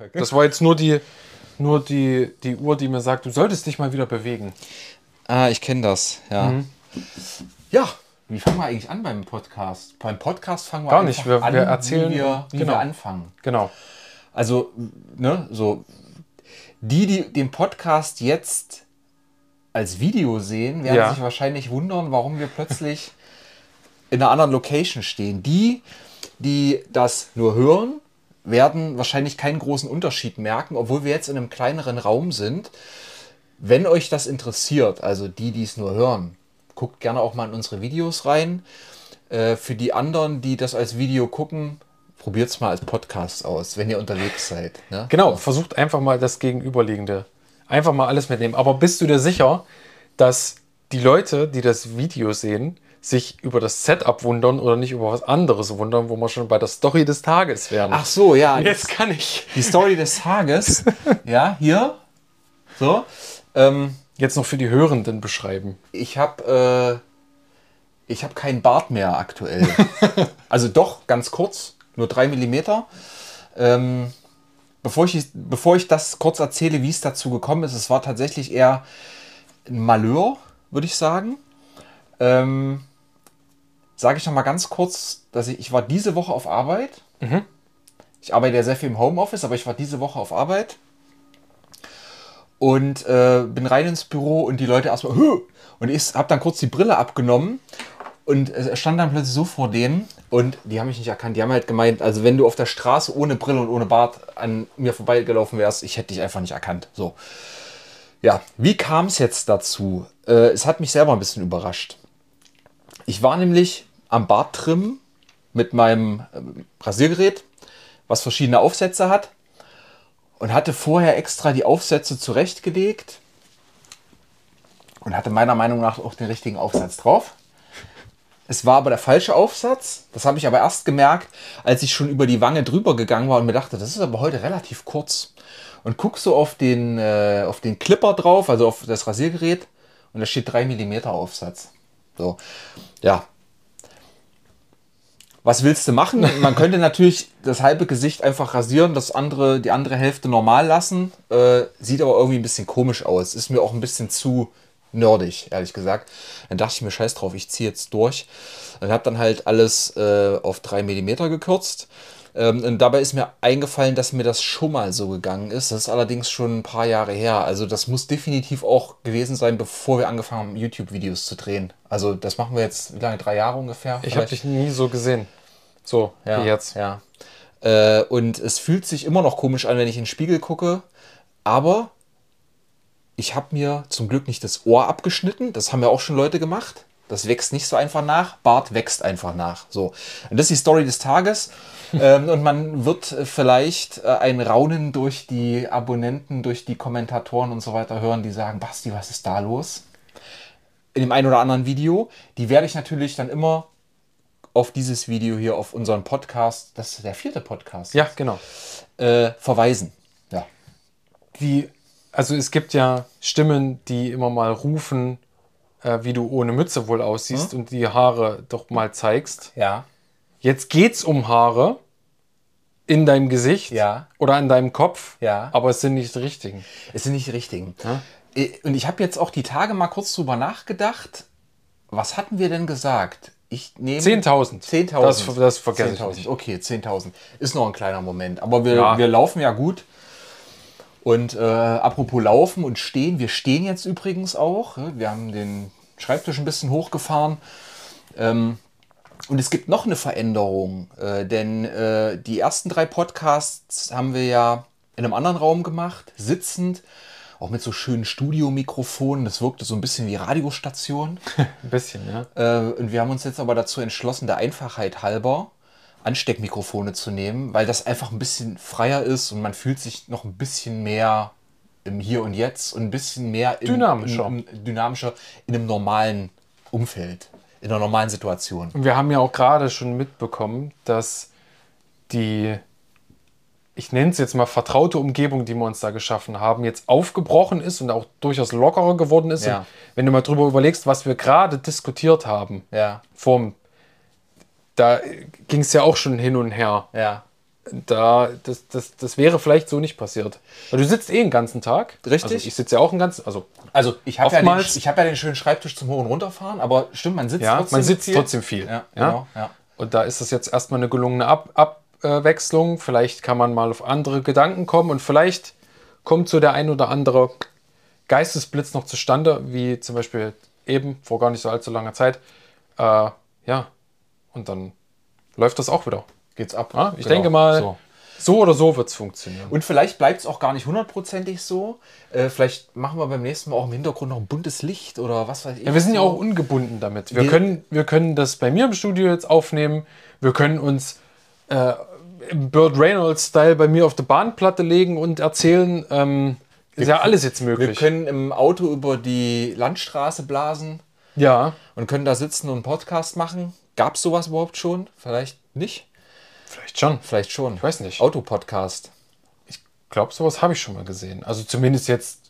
Perfekt. Das war jetzt nur die, nur die, die Uhr, die mir sagt, du solltest dich mal wieder bewegen. Ah, ich kenne das, ja. Ja, wie fangen wir eigentlich an beim Podcast? Beim Podcast fangen wir Gar nicht, wir- an, wir erzählen- wie, wir, wie genau. wir anfangen. Genau. Also, ne, so, die, die den Podcast jetzt als Video sehen, werden Ja. sich wahrscheinlich wundern, warum wir plötzlich in einer anderen Location stehen. Die, die das nur hören, werden wahrscheinlich keinen großen Unterschied merken, obwohl wir jetzt in einem kleineren Raum sind. Wenn euch das interessiert, also die, die es nur hören, guckt gerne auch mal in unsere Videos rein. Äh, für die anderen, die das als Video gucken, probiert es mal als Podcast aus, wenn ihr unterwegs seid. Ne? Genau, versucht einfach mal das Gegenüberliegende. Einfach mal alles mitnehmen. Aber bist du dir sicher, dass die Leute, die das Video sehen, sich über das Setup wundern oder nicht über was anderes wundern, wo wir schon bei der Story des Tages wären? Ach so, ja. jetzt kann ich. Die Story des Tages. ja, hier. So. Ähm, Jetzt noch für die Hörenden beschreiben. ich habe äh, ich habe keinen Bart mehr aktuell. also doch, ganz kurz, nur drei Millimeter. Ähm, bevor, ich, bevor ich das kurz erzähle, wie es dazu gekommen ist, es war tatsächlich eher ein Malheur, würde ich sagen. Ähm, Sage ich noch mal ganz kurz, dass ich, ich war diese Woche auf Arbeit. Ich arbeite ja sehr viel im Homeoffice, aber ich war diese Woche auf Arbeit und äh, bin rein ins Büro und die Leute erstmal "Hö!" und ich habe dann kurz die Brille abgenommen und es stand dann plötzlich so vor denen und die haben mich nicht erkannt. Die haben halt gemeint, also wenn du auf der Straße ohne Brille und ohne Bart an mir vorbeigelaufen wärst, ich hätte dich einfach nicht erkannt. So. Ja, wie kam es jetzt dazu? Äh, es hat mich selber ein bisschen überrascht. Ich war nämlich am Barttrimmen mit meinem ähm, Rasiergerät, was verschiedene Aufsätze hat und hatte vorher extra die Aufsätze zurechtgelegt und hatte meiner Meinung nach auch den richtigen Aufsatz drauf. Es war aber der falsche Aufsatz. Das habe ich aber erst gemerkt, als ich schon über die Wange drüber gegangen war und mir dachte, das ist aber heute relativ kurz. Und guck so auf den, äh, auf den Clipper drauf, also auf das Rasiergerät, und da steht 3 mm Aufsatz. So, ja. Was willst du machen? Man könnte natürlich das halbe Gesicht einfach rasieren, das andere, die andere Hälfte normal lassen. Äh, sieht aber irgendwie ein bisschen komisch aus. Ist mir auch ein bisschen zu nerdig, ehrlich gesagt. Dann dachte ich mir, scheiß drauf, ich ziehe jetzt durch. Und habe dann halt alles äh, auf 3 mm gekürzt. Ähm, und dabei ist mir eingefallen, dass mir das schon mal so gegangen ist. Das ist allerdings schon ein paar Jahre her. Also das muss definitiv auch gewesen sein, bevor wir angefangen haben, YouTube-Videos zu drehen. Also das machen wir jetzt, wie lange? Drei Jahre ungefähr? Ich habe dich nie so gesehen. So, ja, wie jetzt. Ja. Äh, und es fühlt sich immer noch komisch an, wenn ich in den Spiegel gucke. Aber ich habe mir zum Glück nicht das Ohr abgeschnitten. Das haben ja auch schon Leute gemacht. Das wächst nicht so einfach nach. Bart wächst einfach nach. So. Und das ist die Story des Tages. Ähm, und man wird vielleicht äh, ein Raunen durch die Abonnenten, durch die Kommentatoren und so weiter hören, die sagen, Basti, was ist da los? In dem einen oder anderen Video. Die werde ich natürlich dann immer auf dieses Video hier, auf unseren Podcast, das ist der vierte Podcast, Ja, genau. äh, verweisen. Ja. Die, also es gibt ja Stimmen, die immer mal rufen, äh, wie du ohne Mütze wohl aussiehst und die Haare doch mal zeigst. Ja. Jetzt geht's um Haare in deinem Gesicht Ja. oder in deinem Kopf, Ja. aber es sind nicht die richtigen. Es sind nicht die richtigen. Äh, Und ich habe jetzt auch die Tage mal kurz drüber nachgedacht. Was hatten wir denn gesagt? Ich nehme 10.000. 10.000. Das, das vergesse ich 10.000. nicht. Okay, 10.000. Ist noch ein kleiner Moment. Aber wir, Ja. wir laufen ja gut. Und äh, apropos Laufen und Stehen, wir stehen jetzt übrigens auch. Wir haben den Schreibtisch ein bisschen hochgefahren. Ähm, und es gibt noch eine Veränderung, äh, denn äh, die ersten drei Podcasts haben wir ja in einem anderen Raum gemacht, sitzend, auch mit so schönen Studiomikrofonen. Das wirkte so ein bisschen wie Radiostation. Ein bisschen, ja. Äh, und wir haben uns jetzt aber dazu entschlossen, der Einfachheit halber Ansteckmikrofone zu nehmen, weil das einfach ein bisschen freier ist und man fühlt sich noch ein bisschen mehr im Hier und Jetzt und ein bisschen mehr im, Dynamischer. Im, im, dynamischer in einem normalen Umfeld, in einer normalen Situation. Und wir haben ja auch gerade schon mitbekommen, dass die, ich nenne es jetzt mal vertraute Umgebung, die wir uns da geschaffen haben, jetzt aufgebrochen ist und auch durchaus lockerer geworden ist. Ja. Wenn du mal drüber überlegst, was wir gerade diskutiert haben, Ja, vom, da ging es ja auch schon hin und her. ja, da, das, das, das wäre vielleicht so nicht passiert. Weil du sitzt eh den ganzen Tag. Richtig. Also ich sitze ja auch den ganzen, also Also ich habe ja, den- ich hab ja den schönen Schreibtisch zum Hoch- und Runterfahren, aber stimmt, man sitzt ja, trotzdem man sitzt viel. trotzdem viel. Ja, genau. Ja. Und da ist das jetzt erstmal eine gelungene Ab Abwechslung. Vielleicht kann man mal auf andere Gedanken kommen und vielleicht kommt so der ein oder andere Geistesblitz noch zustande, wie zum Beispiel eben vor gar nicht so allzu langer Zeit. Äh, ja, und dann läuft das auch wieder. Geht's ab. Ja, ich Genau. denke mal, So. so, oder so wird es funktionieren. Und vielleicht bleibt es auch gar nicht hundertprozentig so. Äh, vielleicht machen wir beim nächsten Mal auch im Hintergrund noch ein buntes Licht oder was weiß ich. Ja, wir sind ja so. auch ungebunden damit. Wir, Wir- können, wir können das bei mir im Studio jetzt aufnehmen. Wir können uns äh, im Burt Reynolds-Style bei mir auf die Bahnplatte legen und erzählen. Ähm, ist ja alles jetzt Wir möglich. können im Auto über die Landstraße blasen ja, und können da sitzen und einen Podcast machen. Gab es sowas überhaupt schon? Vielleicht nicht? Vielleicht schon. Vielleicht schon. Ich weiß nicht. Autopodcast. Ich glaube, sowas habe ich schon mal gesehen. Also zumindest jetzt,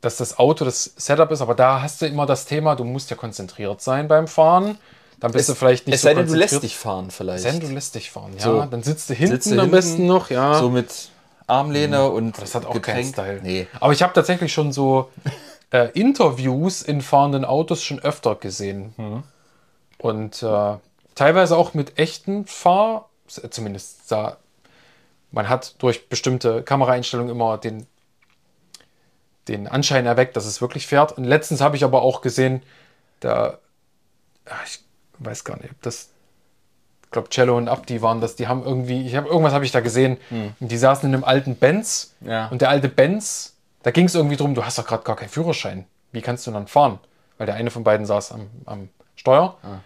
dass das Auto das Setup ist, aber da hast du immer das Thema, du musst ja konzentriert sein beim Fahren. Dann bist du vielleicht nicht es sei denn, du lässt dich fahren vielleicht. Es sei denn, du lässt dich fahren, ja. So. Dann sitzt du hinten Sitzt du am hinten, besten noch, ja. So mit Armlehne und Das hat auch keinen Style. Nee. Aber ich habe tatsächlich schon so äh, Interviews in fahrenden Autos schon öfter gesehen. Mhm. Und äh, teilweise auch mit echten Fahr... Zumindest sah... Man hat durch bestimmte Kameraeinstellungen immer den, den Anschein erweckt, dass es wirklich fährt. Und letztens habe ich aber auch gesehen, da... ah, Ich weiß gar nicht, ob das... Ich glaube, Cello und Abdi waren das. Die haben irgendwie... Ich habe irgendwas habe ich da gesehen. Und die saßen in einem alten Benz. Ja. Und der alte Benz, da ging es irgendwie drum, du hast doch gerade gar keinen Führerschein. Wie kannst du dann fahren? Weil der eine von beiden saß am, am Steuer. Ah.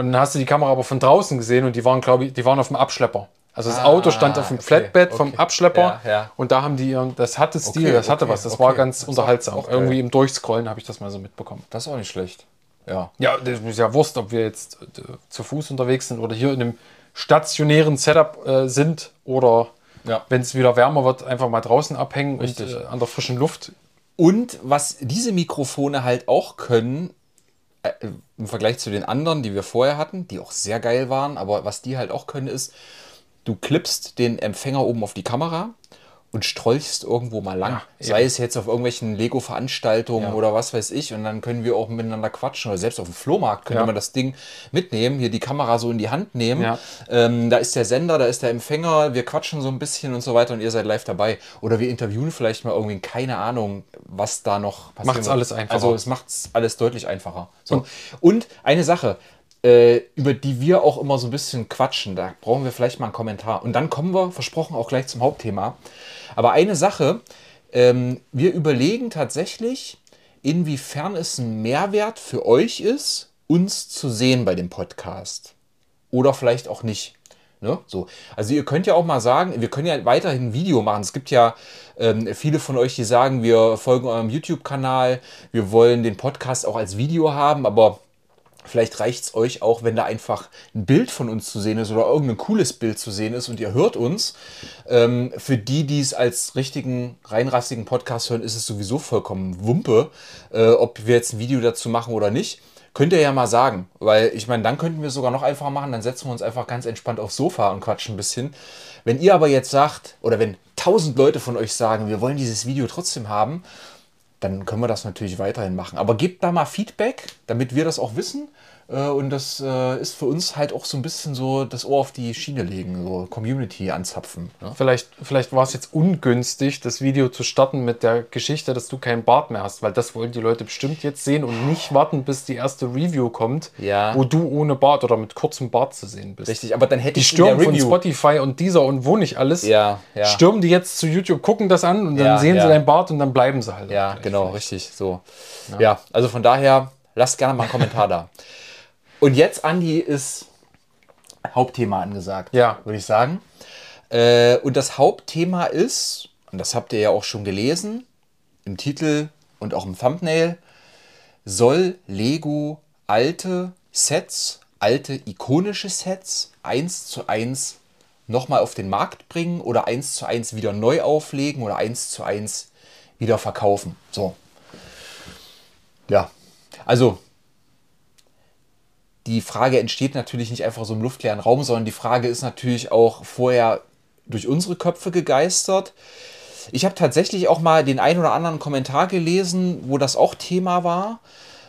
Und dann hast du die Kamera aber von draußen gesehen und die waren, glaube ich, die waren auf dem Abschlepper. Also das Auto stand auf dem okay, Flatbed vom okay. Abschlepper Ja, ja. und da haben die, ihren- das hatte Stil, Okay, das hatte was, das war ganz Das unterhaltsam. auch. Irgendwie im Durchscrollen habe ich das mal so mitbekommen. Das ist auch nicht schlecht. Ja. Ja, das ist ja Wurst, ob wir jetzt äh, zu Fuß unterwegs sind oder hier in einem stationären Setup äh, sind oder Ja. wenn es wieder wärmer wird, einfach mal draußen abhängen Richtig. und äh, an der frischen Luft. Und was diese Mikrofone halt auch können, im Vergleich zu den anderen, die wir vorher hatten, die auch sehr geil waren, aber was die halt auch können, ist, du klippst den Empfänger oben auf die Kamera und strolchst irgendwo mal lang. Ja, Sei es jetzt auf irgendwelchen Lego-Veranstaltungen Ja. oder was weiß ich. Und dann können wir auch miteinander quatschen. Oder selbst auf dem Flohmarkt können Ja. wir das Ding mitnehmen, hier die Kamera so in die Hand nehmen. Ähm, da ist der Sender, da ist der Empfänger, wir quatschen so ein bisschen und so weiter und ihr seid live dabei. Oder wir interviewen vielleicht mal irgendwie, keine Ahnung, was da noch passiert. Macht's alles einfacher. Also es macht es alles deutlich einfacher. So. Und eine Sache, äh, über die wir auch immer so ein bisschen quatschen, da brauchen wir vielleicht mal einen Kommentar. Und dann kommen wir, versprochen, auch gleich zum Hauptthema. Aber eine Sache, ähm, wir überlegen tatsächlich, inwiefern es ein Mehrwert für euch ist, uns zu sehen bei dem Podcast. Oder vielleicht auch nicht. Ne? So. Also ihr könnt ja auch mal sagen, wir können ja weiterhin ein Video machen. Es gibt ja ähm, viele von euch, die sagen, wir folgen eurem YouTube-Kanal, wir wollen den Podcast auch als Video haben, aber Vielleicht reicht es euch auch, wenn da einfach ein Bild von uns zu sehen ist oder irgendein cooles Bild zu sehen ist und ihr hört uns. Ähm, für die, die es als richtigen, reinrassigen Podcast hören, ist es sowieso vollkommen Wumpe, äh, ob wir jetzt ein Video dazu machen oder nicht. Könnt ihr ja mal sagen, weil ich meine, dann könnten wir es sogar noch einfacher machen, dann setzen wir uns einfach ganz entspannt aufs Sofa und quatschen ein bisschen. Wenn ihr aber jetzt sagt, oder wenn tausend Leute von euch sagen, wir wollen dieses Video trotzdem haben, dann können wir das natürlich weiterhin machen. Aber gebt da mal Feedback, damit wir das auch wissen. Äh, Und das äh, ist für uns halt auch so ein bisschen so das Ohr auf die Schiene legen, so Community anzapfen. Ne? Vielleicht, vielleicht war es jetzt ungünstig, das Video zu starten mit der Geschichte, dass du keinen Bart mehr hast, weil das wollen die Leute bestimmt jetzt sehen und nicht warten, bis die erste Review kommt, Ja. wo du ohne Bart oder mit kurzem Bart zu sehen bist. Richtig, aber dann hätte Die ich der stürmen von Spotify und dieser und wo nicht alles. Ja, ja. Stürmen die jetzt zu YouTube, gucken das an und dann sehen sie deinen Bart und dann bleiben sie halt. Ja. Genau, richtig. So. Ja. also von daher, lasst gerne mal einen Kommentar da. Und jetzt, Andi, ist Hauptthema angesagt, Ja. würde ich sagen. Äh, und das Hauptthema ist, und das habt ihr ja auch schon gelesen, im Titel und auch im Thumbnail, soll Lego alte Sets, alte ikonische Sets eins zu eins nochmal auf den Markt bringen oder eins zu eins wieder neu auflegen oder eins zu eins wieder verkaufen. So. Ja. Also, die Frage entsteht natürlich nicht einfach so im luftleeren Raum, sondern die Frage ist natürlich auch vorher durch unsere Köpfe gegeistert. Ich habe tatsächlich auch mal den ein oder anderen Kommentar gelesen, wo das auch Thema war.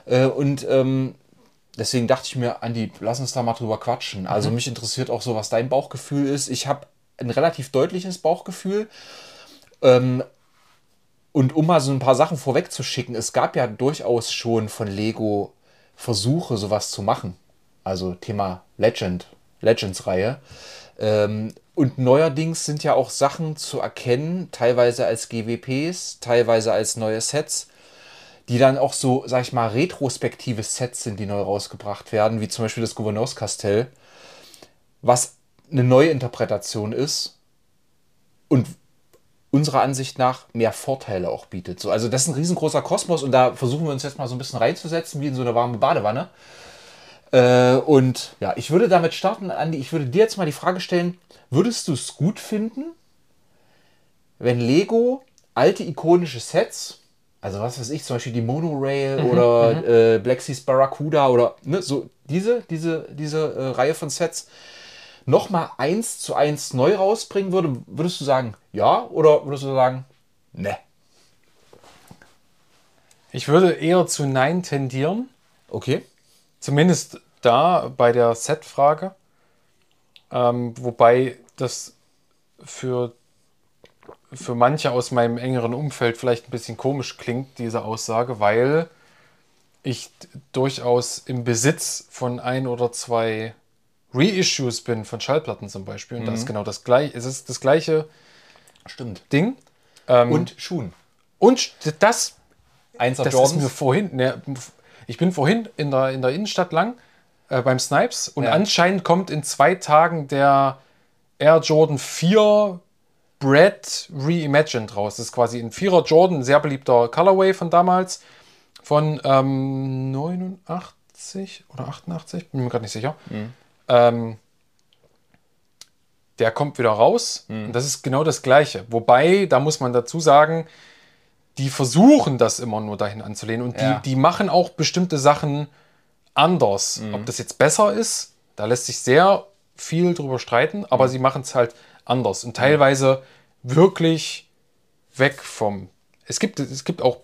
Äh, und ähm, deswegen dachte ich mir, Andi, lass uns da mal drüber quatschen. Also mich interessiert auch so, was dein Bauchgefühl ist. Ich habe ein relativ deutliches Bauchgefühl. Ähm, und um mal so ein paar Sachen vorwegzuschicken, es gab ja durchaus schon von Lego Versuche, sowas zu machen. Also Thema Legend, Legends-Reihe. Ähm, und neuerdings sind ja auch Sachen zu erkennen, teilweise als GWPs, teilweise als neue Sets, die dann auch so, sag ich mal, retrospektive Sets sind, die neu rausgebracht werden, wie zum Beispiel das Gouverneurskastell, was eine neue Interpretation ist und unserer Ansicht nach mehr Vorteile auch bietet. So, also das ist ein riesengroßer Kosmos und da versuchen wir uns jetzt mal so ein bisschen reinzusetzen, wie in so eine warme Badewanne. Äh, und ja, ich würde damit starten, Andi, ich würde dir jetzt mal die Frage stellen, würdest du es gut finden, wenn Lego alte ikonische Sets, also was weiß ich, zum Beispiel die Monorail oder äh, Black Seas Barracuda oder ne, so diese, diese, diese äh, Reihe von Sets, nochmal eins zu eins neu rausbringen würde, würdest du sagen, ja, oder würdest du sagen, ne? Ich würde eher zu Nein tendieren. Okay. Zumindest da bei der Set-Frage. Ähm, wobei das für, für manche aus meinem engeren Umfeld vielleicht ein bisschen komisch klingt, diese Aussage, weil ich durchaus im Besitz von ein oder zwei Reissues bin, von Schallplatten zum Beispiel. Und das ist genau das gleiche. Es ist das gleiche Stimmt. Ding. Ähm, Und Schuhen. und das Einser das Jordans. ist mir vorhin, ne, ich bin vorhin in der, in der Innenstadt lang äh, beim Snipes und Ja. anscheinend kommt in zwei Tagen der Air Jordan 4 Bread Reimagined raus. Das ist quasi ein Vierer Jordan, ein sehr beliebter Colorway von damals, von ähm, 89 oder 88, bin mir gerade nicht sicher. Ähm, der kommt wieder raus. Und das ist genau das Gleiche. Wobei, da muss man dazu sagen, die versuchen das immer nur dahin anzulehnen und Ja. die, die machen auch bestimmte Sachen anders. Ob das jetzt besser ist, da lässt sich sehr viel drüber streiten, aber sie machen es halt anders und teilweise wirklich weg vom. Es gibt, es gibt auch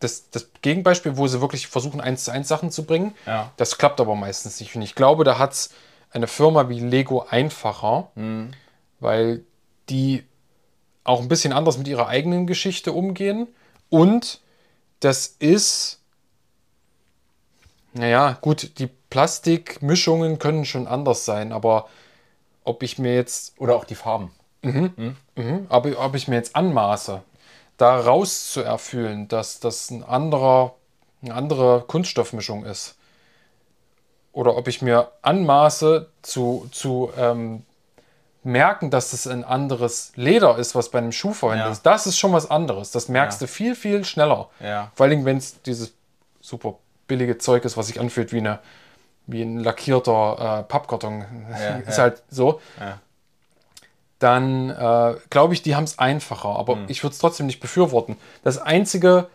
das, das Gegenbeispiel, wo sie wirklich versuchen, eins zu eins Sachen zu bringen. Ja. Das klappt aber meistens nicht. Und ich glaube, da hat es eine Firma wie Lego einfacher, weil die auch ein bisschen anders mit ihrer eigenen Geschichte umgehen. Und das ist, naja, gut, die Plastikmischungen können schon anders sein, aber ob ich mir jetzt Oder auch die Farben. Mhm, ob, ob ich mir jetzt anmaße, da rauszuerfüllen, dass das ein anderer, eine andere Kunststoffmischung ist. Oder ob ich mir anmaße zu, zu ähm, merken, dass es ein anderes Leder ist, was bei einem Schuh verwendet Ja. ist. Das ist schon was anderes. Das merkst Ja. du viel, viel schneller. Ja. Vor allem, wenn es dieses super billige Zeug ist, was sich anfühlt wie, eine, wie ein lackierter äh, Pappkarton. Ja, ist ja. halt so Ja. Dann äh, glaube ich, die haben es einfacher. Aber Hm. ich würde es trotzdem nicht befürworten. Das Einzige,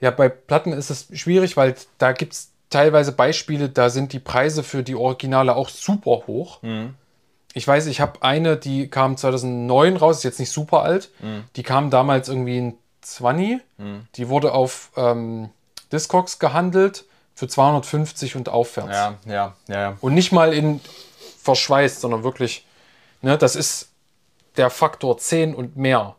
ja, bei Platten ist es schwierig, weil da gibt es teilweise Beispiele, da sind die Preise für die Originale auch super hoch. Hm. Ich weiß, ich habe eine, die kam 2009 raus, ist jetzt nicht super alt. Hm. Die kam damals irgendwie in 20. Die wurde auf ähm, Discogs gehandelt für 250 und aufwärts. Ja, ja, ja, ja. Und nicht mal in verschweißt, sondern wirklich, ne, das ist der Faktor 10 und mehr.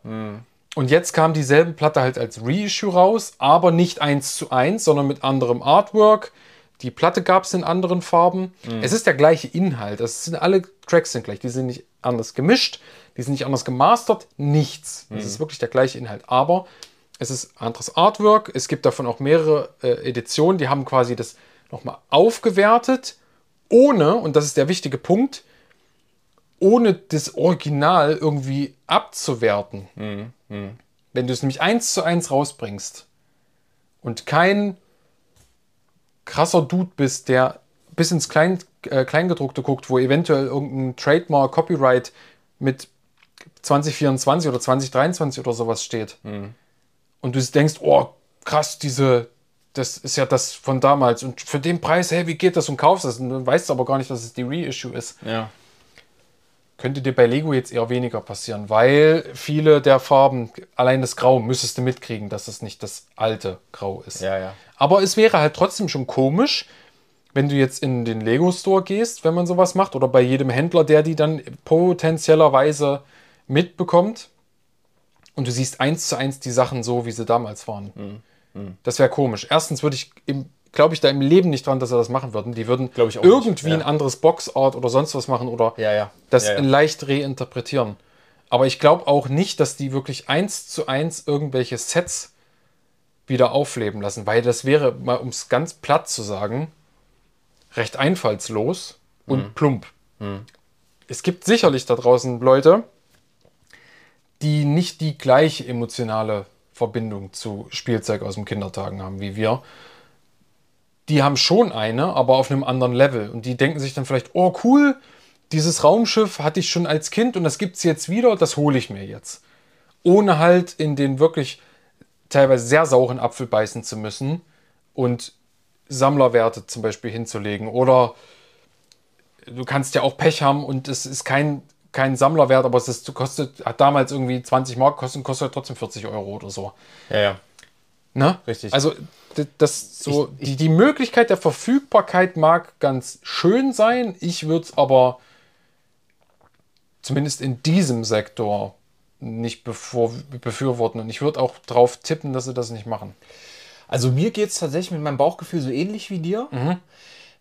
Und jetzt kam dieselbe Platte halt als Reissue raus, aber nicht eins zu eins, sondern mit anderem Artwork. Die Platte gab es in anderen Farben. Es ist der gleiche Inhalt. Es sind alle Tracks sind gleich. Die sind nicht anders gemischt, die sind nicht anders gemastert, nichts. Es ist wirklich der gleiche Inhalt. Aber es ist anderes Artwork. Es gibt davon auch mehrere äh, Editionen, die haben quasi das nochmal aufgewertet, ohne, und das ist der wichtige Punkt, ohne das Original irgendwie abzuwerten. Wenn du es nämlich eins zu eins rausbringst und kein krasser Dude bist, der bis ins Klein, äh, Kleingedruckte guckt, wo eventuell irgendein Trademark, Copyright mit 2024 oder 2023 oder sowas steht. Und du denkst, oh, krass, diese, das ist ja das von damals. Und für den Preis, hey, wie geht das und kaufst das? Und dann weißt du aber gar nicht, dass es die Reissue ist. Ja. Könnte dir bei Lego jetzt eher weniger passieren, weil viele der Farben, allein das Grau, müsstest du mitkriegen, dass es nicht das alte Grau ist. Ja, ja. Aber es wäre halt trotzdem schon komisch, wenn du jetzt in den Lego Store gehst, wenn man sowas macht, oder bei jedem Händler, der die dann potenziellerweise mitbekommt und du siehst eins zu eins die Sachen so, wie sie damals waren. Mhm. Das wäre komisch. Erstens würde ich, glaube ich, da im Leben nicht dran, dass sie das machen würden. Die würden irgendwie ja. ein anderes Boxart oder sonst was machen oder Ja, das leicht reinterpretieren. Aber ich glaube auch nicht, dass die wirklich eins zu eins irgendwelche Sets wieder aufleben lassen, weil das wäre, mal um es ganz platt zu sagen, recht einfallslos und plump. Es gibt sicherlich da draußen Leute, die nicht die gleiche emotionale Verbindung zu Spielzeug aus dem Kindertagen haben wie wir. Die haben schon eine, aber auf einem anderen Level. Und die denken sich dann vielleicht, oh cool, dieses Raumschiff hatte ich schon als Kind und das gibt es jetzt wieder, das hole ich mir jetzt. Ohne halt in den wirklich teilweise sehr sauren Apfel beißen zu müssen und Sammlerwerte zum Beispiel hinzulegen. Oder du kannst ja auch Pech haben und es ist kein, kein Sammlerwert, aber es ist, kostet, hat damals irgendwie 20 Mark kostet, kostet trotzdem 40 Euro oder so. ja, ja. Ne? Richtig. Also das so, die, die Möglichkeit der Verfügbarkeit mag ganz schön sein. Ich würde es aber zumindest in diesem Sektor nicht bevor, befürworten. Und ich würde auch drauf tippen, dass sie das nicht machen. Also mir geht es tatsächlich mit meinem Bauchgefühl so ähnlich wie dir.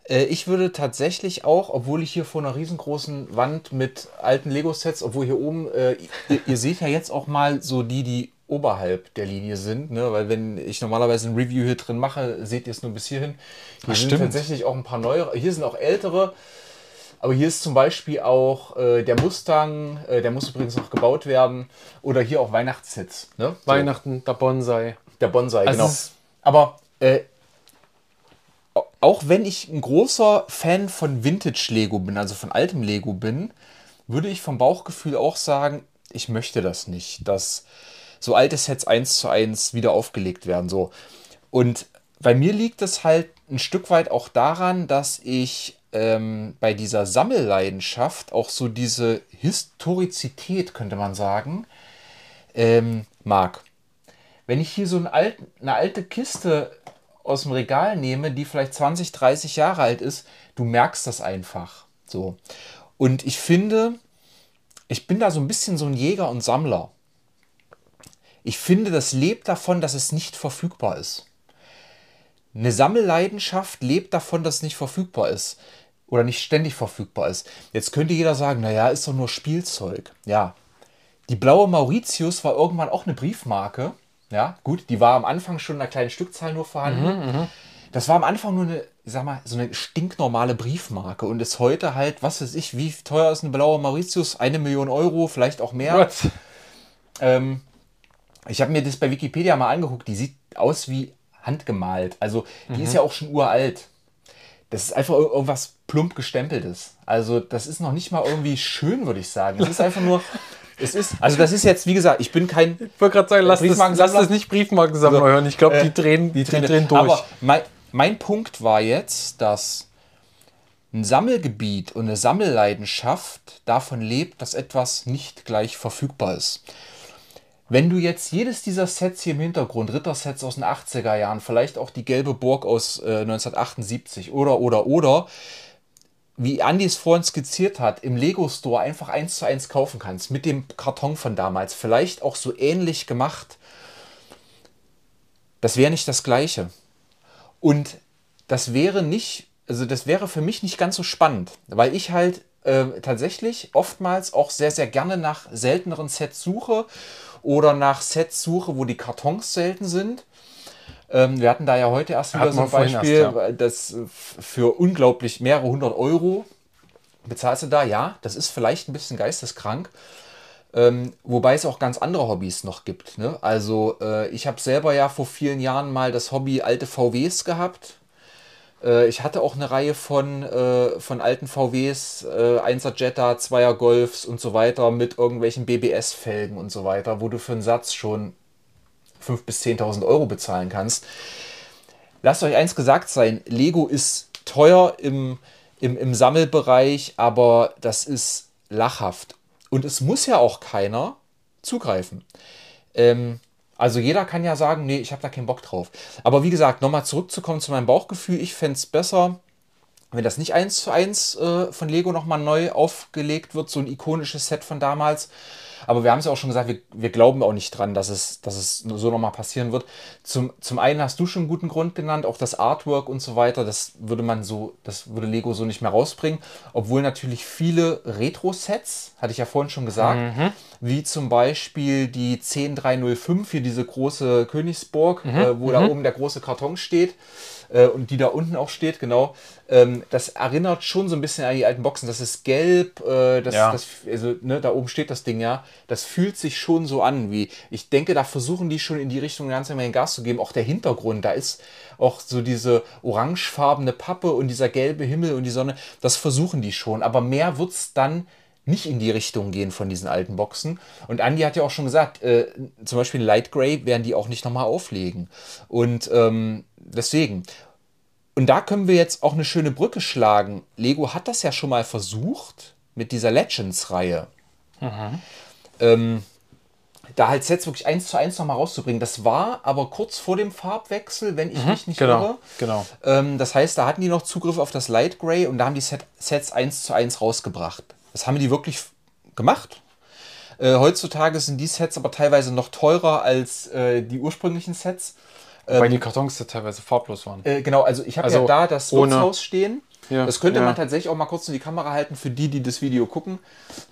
Äh, ich würde tatsächlich auch, obwohl ich hier vor einer riesengroßen Wand mit alten Lego-Sets, obwohl hier oben, äh, ihr, ihr seht ja jetzt auch mal so die, die oberhalb der Linie sind, ne? weil wenn ich normalerweise ein Review hier drin mache, seht ihr es nur bis hierhin. Hier sind stimmt. tatsächlich auch ein paar neuere, hier sind auch ältere, aber hier ist zum Beispiel auch äh, der Mustang, äh, der muss übrigens noch gebaut werden, oder hier auch Weihnachtssets. Ne? So. Weihnachten, der Bonsai. Der Bonsai, Also genau. Aber äh, au- auch wenn ich ein großer Fan von Vintage Lego bin, also von altem Lego bin, würde ich vom Bauchgefühl auch sagen, ich möchte das nicht, dass so alte Sets eins zu eins wieder aufgelegt werden. So. Und bei mir liegt es halt ein Stück weit auch daran, dass ich ähm, bei dieser Sammelleidenschaft auch so diese Historizität, könnte man sagen, ähm, mag wenn ich hier so einen alten, eine alte Kiste aus dem Regal nehme, die vielleicht 20, 30 Jahre alt ist, du merkst das einfach. So. Und ich finde, ich bin da so ein bisschen so ein Jäger und Sammler. Ich finde, das lebt davon, dass es nicht verfügbar ist. Eine Sammelleidenschaft lebt davon, dass es nicht verfügbar ist. Oder nicht ständig verfügbar ist. Jetzt könnte jeder sagen, naja, ist doch nur Spielzeug. Ja. Die blaue Mauritius war irgendwann auch eine Briefmarke. Ja, gut, die war am Anfang schon in einer kleinen Stückzahl nur vorhanden. Das war am Anfang nur eine, ich sag mal, so eine stinknormale Briefmarke und ist heute halt, was weiß ich, wie teuer ist eine blaue Mauritius? Eine Million Euro, vielleicht auch mehr. Ähm, ich habe mir das bei Wikipedia mal angeguckt. Die sieht aus wie handgemalt. Also die ist ja auch schon uralt. Das ist einfach ir- irgendwas plump gestempeltes. Also das ist noch nicht mal irgendwie schön, würde ich sagen. Es ist einfach nur, es ist, also das ist jetzt, wie gesagt, ich bin kein Ich wollte gerade sagen, lass das, lass das nicht Briefmarkensammler So, hören. Ich glaube, die äh, drehen, die Trainer. drehen durch. Aber mein, mein Punkt war jetzt, dass ein Sammelgebiet und eine Sammelleidenschaft davon lebt, dass etwas nicht gleich verfügbar ist. Wenn du jetzt jedes dieser Sets hier im Hintergrund, Rittersets aus den 80er Jahren, vielleicht auch die gelbe Burg aus äh, 1978 oder, oder, oder, wie Andi es vorhin skizziert hat, im Lego Store einfach eins zu eins kaufen kannst, mit dem Karton von damals, vielleicht auch so ähnlich gemacht, das wäre nicht das Gleiche. Und das wäre nicht, also das wäre für mich nicht ganz so spannend, weil ich halt äh, tatsächlich oftmals auch sehr, sehr gerne nach selteneren Sets suche oder nach Sets suche, wo die Kartons selten sind. Ähm, wir hatten da ja heute erst wieder so ein Beispiel, erst, ja. das für unglaublich mehrere hundert Euro bezahlst du da, ja, das ist vielleicht ein bisschen geisteskrank. Ähm, wobei es auch ganz andere Hobbys noch gibt. Ne? Also äh, ich habe selber ja vor vielen Jahren mal das Hobby alte VWs gehabt. Äh, ich hatte auch eine Reihe von, äh, von alten VWs, äh, 1er Jetta, 2er Golfs und so weiter mit irgendwelchen BBS-Felgen und so weiter, wo du für einen Satz schon 5.000 bis 10.000 Euro bezahlen kannst. lasst euch eins gesagt sein, Lego ist teuer im, im, im Sammelbereich, aber das ist lachhaft. Und es muss ja auch keiner zugreifen. Ähm, also jeder kann ja sagen, nee, ich habe da keinen Bock drauf. Aber wie gesagt, nochmal zurückzukommen zu meinem Bauchgefühl, ich fände es besser, wenn das nicht eins zu eins äh, von Lego nochmal neu aufgelegt wird, so ein ikonisches Set von damals. Aber wir haben es ja auch schon gesagt, wir, wir glauben auch nicht dran, dass es, dass es so nochmal passieren wird. Zum, zum einen hast du schon einen guten Grund genannt, auch das Artwork und so weiter, das würde man so, das würde Lego so nicht mehr rausbringen. Obwohl natürlich viele Retro-Sets, hatte ich ja vorhin schon gesagt, mhm. wie zum Beispiel die 10305, hier diese große Königsburg, mhm. äh, wo mhm. da oben der große Karton steht äh, und die da unten auch steht, genau. Ähm, das erinnert schon so ein bisschen an die alten Boxen. Das ist gelb, äh, das, ja. das, also, ne, da oben steht das Ding ja. Das fühlt sich schon so an, wie ich denke, da versuchen die schon in die Richtung ganz immer Gas zu geben. Auch der Hintergrund, da ist auch so diese orangefarbene Pappe und dieser gelbe Himmel und die Sonne. Das versuchen die schon, aber mehr wird es dann nicht in die Richtung gehen von diesen alten Boxen. Und Andy hat ja auch schon gesagt, äh, zum Beispiel Light Gray werden die auch nicht nochmal auflegen. Und ähm, deswegen. Und da können wir jetzt auch eine schöne Brücke schlagen. Lego hat das ja schon mal versucht mit dieser Legends-Reihe. Mhm. Ähm, da halt Sets wirklich eins zu eins nochmal rauszubringen. Das war aber kurz vor dem Farbwechsel, wenn ich mhm, mich nicht genau, irre. Genau. Ähm, das heißt, da hatten die noch Zugriff auf das Light Gray und da haben die Set, Sets eins zu eins rausgebracht. Das haben die wirklich gemacht. Äh, heutzutage sind die Sets aber teilweise noch teurer als äh, die ursprünglichen Sets. Weil ähm, die Kartons teilweise farblos waren. Äh, genau, also ich habe also ja da das Wirtshaus stehen. Ja, das könnte ja. man tatsächlich auch mal kurz in die Kamera halten für die, die das Video gucken.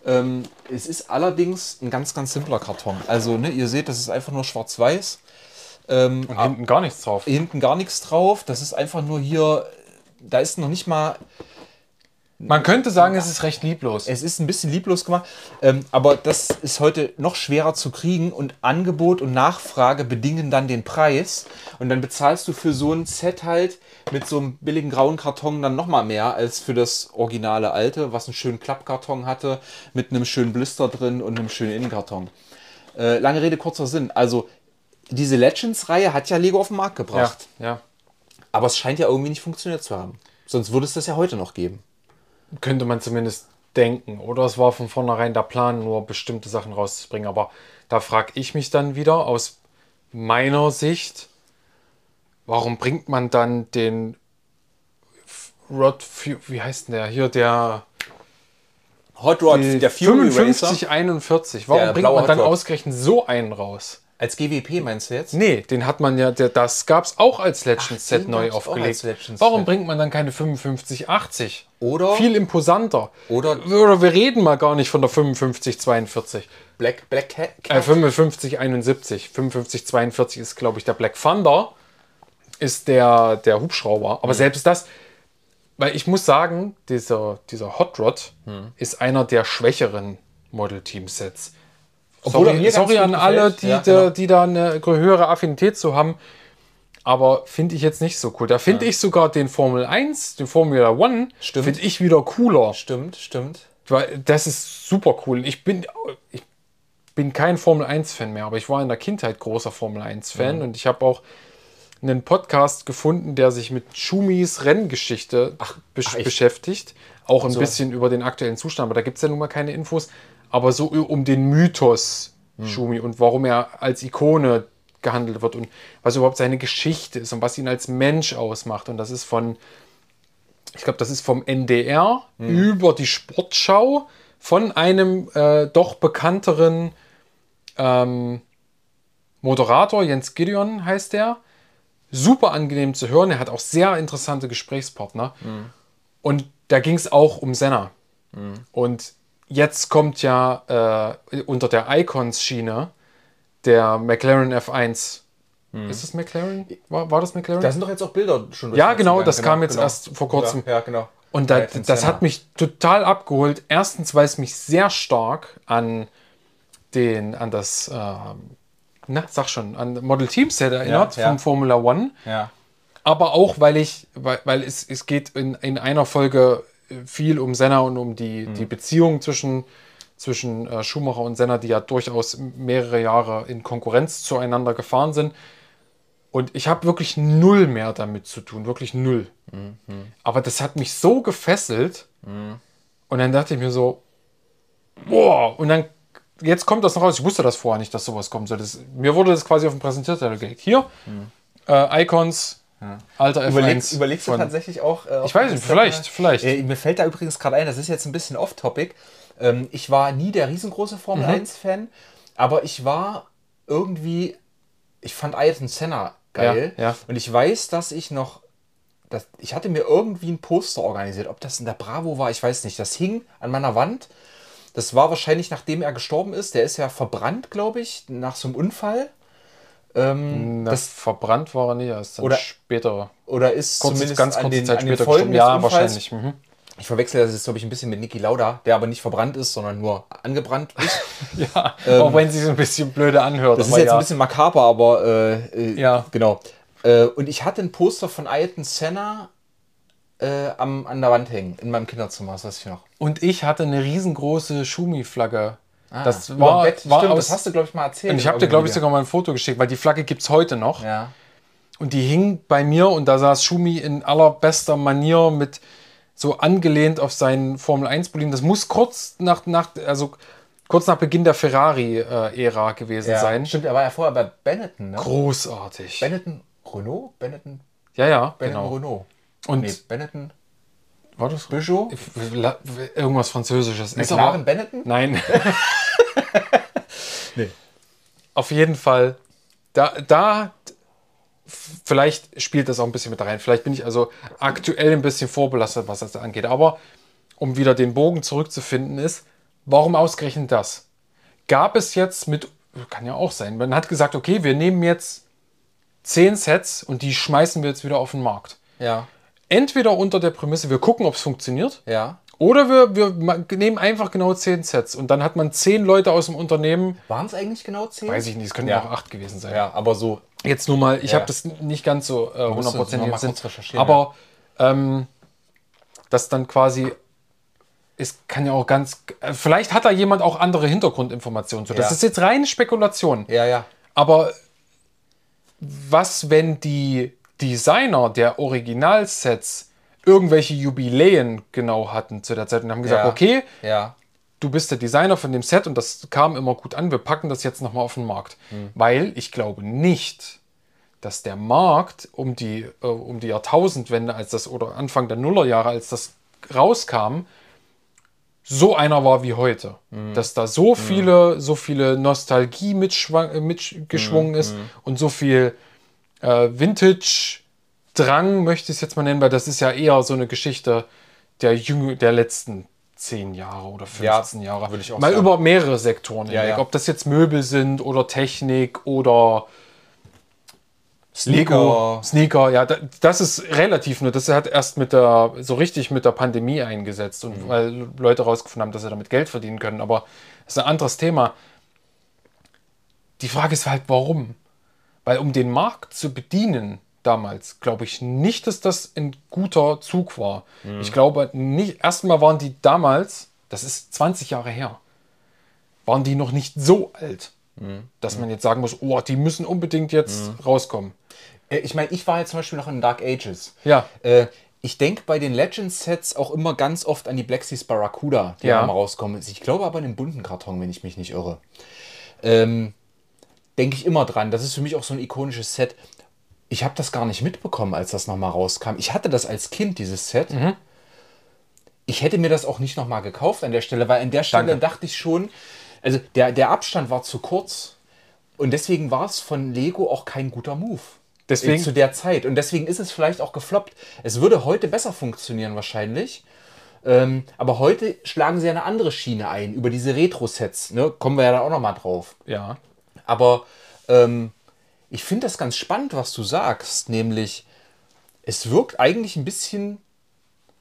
Ähm, es ist allerdings ein ganz, ganz simpler Karton. Also, ne, ihr seht, das ist einfach nur schwarz-weiß. Ähm, Und hinten gar nichts drauf. Hinten gar nichts drauf. Das ist einfach nur hier, da ist noch nicht mal man könnte sagen, es ist recht lieblos. Es ist ein bisschen lieblos gemacht, ähm, aber das ist heute noch schwerer zu kriegen und Angebot und Nachfrage bedingen dann den Preis und dann bezahlst du für so ein Set halt mit so einem billigen grauen Karton dann nochmal mehr als für das originale alte, was einen schönen Klappkarton hatte mit einem schönen Blister drin und einem schönen Innenkarton. Äh, lange Rede, kurzer Sinn. Also diese Legends-Reihe hat ja Lego auf den Markt gebracht. Ja, ja. Aber es scheint ja irgendwie nicht funktioniert zu haben. Sonst würde es das ja heute noch geben könnte man zumindest denken. Oder es war von vornherein der Plan, nur bestimmte Sachen rauszubringen. Aber da frage ich mich dann wieder aus meiner Sicht, warum bringt man dann den Rod, wie heißt denn der? Hier der Hot Rod, der Fury 5541. Warum bringt man dann ausgerechnet so einen raus? Als GWP meinst du jetzt? Nee, den hat man ja, das gab es auch als Legends Set neu aufgelegt. Warum bringt man dann keine 5580? Oder? Viel imposanter. Oder? Oder wir reden mal gar nicht von der 5542. Black, Black Cat? Äh, 5571. 5542 ist, glaube ich, der Black Thunder. Ist der, der Hubschrauber. Aber mhm. selbst das, weil ich muss sagen, dieser, dieser Hot Rod mhm. ist einer der schwächeren Model Team Sets. Sorry, sorry an alle, die, ja, genau. die da eine höhere Affinität zu haben. Aber finde ich jetzt nicht so cool. Da finde ja. ich sogar den Formel 1, den Formula One, finde ich wieder cooler. Stimmt, stimmt. Weil das ist super cool. Ich bin, ich bin kein Formel 1-Fan mehr, aber ich war in der Kindheit großer Formel 1-Fan mhm. und ich habe auch einen Podcast gefunden, der sich mit Schumis Renngeschichte ach, ach, beschäftigt. Auch ein so. bisschen über den aktuellen Zustand, aber da gibt es ja nun mal keine Infos aber so um den Mythos hm. Schumi und warum er als Ikone gehandelt wird und was überhaupt seine Geschichte ist und was ihn als Mensch ausmacht. Und das ist von, ich glaube, das ist vom NDR hm. über die Sportschau von einem äh, doch bekannteren ähm, Moderator, Jens Gideon heißt der. Super angenehm zu hören. Er hat auch sehr interessante Gesprächspartner. Mhm. Und da ging es auch um Senna. Mhm. Und jetzt kommt ja äh, unter der Icons-Schiene der McLaren F1. Hm. Ist das McLaren? War, war das McLaren? Da sind doch jetzt auch Bilder schon. Ja, genau, das genau, kam jetzt genau. erst vor kurzem. Ja, ja genau. Und da, das hat mich total abgeholt. Erstens, weil es mich sehr stark an den, an das, äh, na, sag schon, an Model Team Set erinnert ja, vom Formula One. Ja. Aber auch, weil ich, weil, weil es, es geht in, in einer Folge viel um Senna und um die, mhm. die Beziehung zwischen, zwischen äh, Schumacher und Senna, die ja durchaus mehrere Jahre in Konkurrenz zueinander gefahren sind. Und ich habe wirklich null mehr damit zu tun, wirklich null. Aber das hat mich so gefesselt. Und dann dachte ich mir so, boah, und dann, jetzt kommt das noch raus. Ich wusste das vorher nicht, dass sowas kommen soll. Das, mir wurde das quasi auf dem Präsentierteller gelegt. Hier, äh, Icons, alter F1. Überlegst, überlegst du tatsächlich auch. äh, Ich weiß nicht, vielleicht, vielleicht. Äh, mir fällt da übrigens gerade ein, das ist jetzt ein bisschen off-topic. Ähm, ich war nie der riesengroße Formel Mhm. 1-Fan, aber ich war irgendwie, ich fand Ayrton Senna geil. Ja, ja. Und ich weiß, dass ich noch, dass, ich hatte mir irgendwie ein Poster organisiert, ob das in der Bravo war, ich weiß nicht. Das hing an meiner Wand. Das war wahrscheinlich nachdem er gestorben ist. Der ist ja verbrannt, glaube ich, nach so einem Unfall. Ähm, Na, das, verbrannt war er nicht, er ist dann Oder- später. oder ist Kurz, zumindest ganz an kurze den, Zeit später gestorben. Ja, wahrscheinlich. Mhm. Ich verwechsel das jetzt, glaube ich, ein bisschen mit Niki Lauda, der aber nicht verbrannt ist, sondern nur angebrannt ist. Ja, auch wenn sie so ein bisschen blöde anhört. Ähm, Das ist jetzt ja. ein bisschen makaber, aber äh, äh, Ja. genau. Äh, und ich hatte ein Poster von Ayrton Senna äh, am, an der Wand hängen, in meinem Kinderzimmer, das weiß ich noch. Und ich hatte eine riesengroße Schumi-Flagge. Das Über war, Bett. war Stimmt, das hast du, glaube ich, mal erzählt. Und ich habe dir, glaube ich, sogar mal ein Foto geschickt, weil die Flagge gibt es heute noch. Ja. Und die hing bei mir und da saß Schumi in allerbester Manier mit so angelehnt auf seinen Formel 1 Boliden. Das muss kurz nach, nach, also kurz nach Beginn der Ferrari-Ära gewesen ja. sein. Stimmt, er war ja vorher bei Benetton, ne? Großartig. Benetton Renault? Benetton, ja, ja, Benetton genau. Renault. Und Nee, Benetton war das Peugeot? Irgendwas Französisches? Ist McLaren aber- Benetton? Nein. Nee. Auf jeden Fall, da, da, vielleicht spielt das auch ein bisschen mit rein. Vielleicht bin ich also aktuell ein bisschen vorbelastet, was das angeht. Aber um wieder den Bogen zurückzufinden, ist, warum ausgerechnet das? Gab es jetzt mit, kann ja auch sein, man hat gesagt, okay, wir nehmen jetzt zehn Sets und die schmeißen wir jetzt wieder auf den Markt. Ja. Entweder unter der Prämisse, wir gucken, ob es funktioniert, Ja. oder wir, wir nehmen einfach genau zehn Sets und dann hat man zehn Leute aus dem Unternehmen, Waren es eigentlich genau 10? weiß ich nicht, es könnten Ja. auch acht gewesen sein. Ja, aber so. Jetzt nur mal, ich Ja. habe das nicht ganz so äh, musst du 100% noch mal jetzt kurz sind, aber ähm, das dann quasi, es kann ja auch ganz, vielleicht hat da jemand auch andere Hintergrundinformationen zu. Das Ja. ist jetzt reine Spekulation. Ja, ja. Aber was, wenn die Designer der Originalsets irgendwelche Jubiläen genau hatten zu der Zeit und haben gesagt, Ja. okay, Ja. du bist der Designer von dem Set und das kam immer gut an, wir packen das jetzt nochmal auf den Markt. Weil ich glaube nicht, dass der Markt um die, äh, um die Jahrtausendwende, als das oder Anfang der Nullerjahre, als das rauskam, so einer war wie heute. Dass da so viele, so viele Nostalgie mitschwang, äh, mitgeschwungen ist und so viel äh, Vintage-Drang, möchte ich es jetzt mal nennen, weil das ist ja eher so eine Geschichte der, Jüng der letzten 10 Jahre oder 15 Ja, Jahre. würde ich auch mal sagen. über mehrere Sektoren Ja, hinweg. ja. Ob das jetzt Möbel sind oder Technik oder Sneaker. Lego, Sneaker, ja, da- das ist relativ nur. Das hat erst mit der, so richtig mit der Pandemie eingesetzt und Mhm. weil Leute herausgefunden haben, dass sie damit Geld verdienen können. Aber das ist ein anderes Thema. Die Frage ist halt, warum? Weil um den Markt zu bedienen damals, glaube ich nicht, dass das ein guter Zug war. Mhm. Ich glaube nicht, erstmal waren die damals, das ist 20 Jahre her, waren die noch nicht so alt, Mhm. dass man jetzt sagen muss, oh, die müssen unbedingt jetzt rauskommen. Äh, Ich meine, ich war jetzt zum Beispiel noch in Dark Ages. Ja. Äh, ich denke bei den Legends-Sets auch immer ganz oft an die Black Seas Barracuda, die Ja. mal rauskommen. Ich glaube aber an den bunten Karton, wenn ich mich nicht irre. Ähm, denke ich immer dran. Das ist für mich auch so ein ikonisches Set. Ich habe das gar nicht mitbekommen, als das nochmal rauskam. Ich hatte das als Kind, dieses Set. Ich hätte mir das auch nicht nochmal gekauft an der Stelle, weil an der Stelle Danke. dachte ich schon, also der, der Abstand war zu kurz. Und deswegen war es von Lego auch kein guter Move. Deswegen- Zu der Zeit. Und deswegen ist es vielleicht auch gefloppt. Es würde heute besser funktionieren wahrscheinlich. Ähm, aber heute schlagen sie ja eine andere Schiene ein, über diese Retro-Sets. Ne? Kommen wir ja da auch nochmal drauf. Ja. Aber ähm, ich finde das ganz spannend, was du sagst. Nämlich, es wirkt eigentlich ein bisschen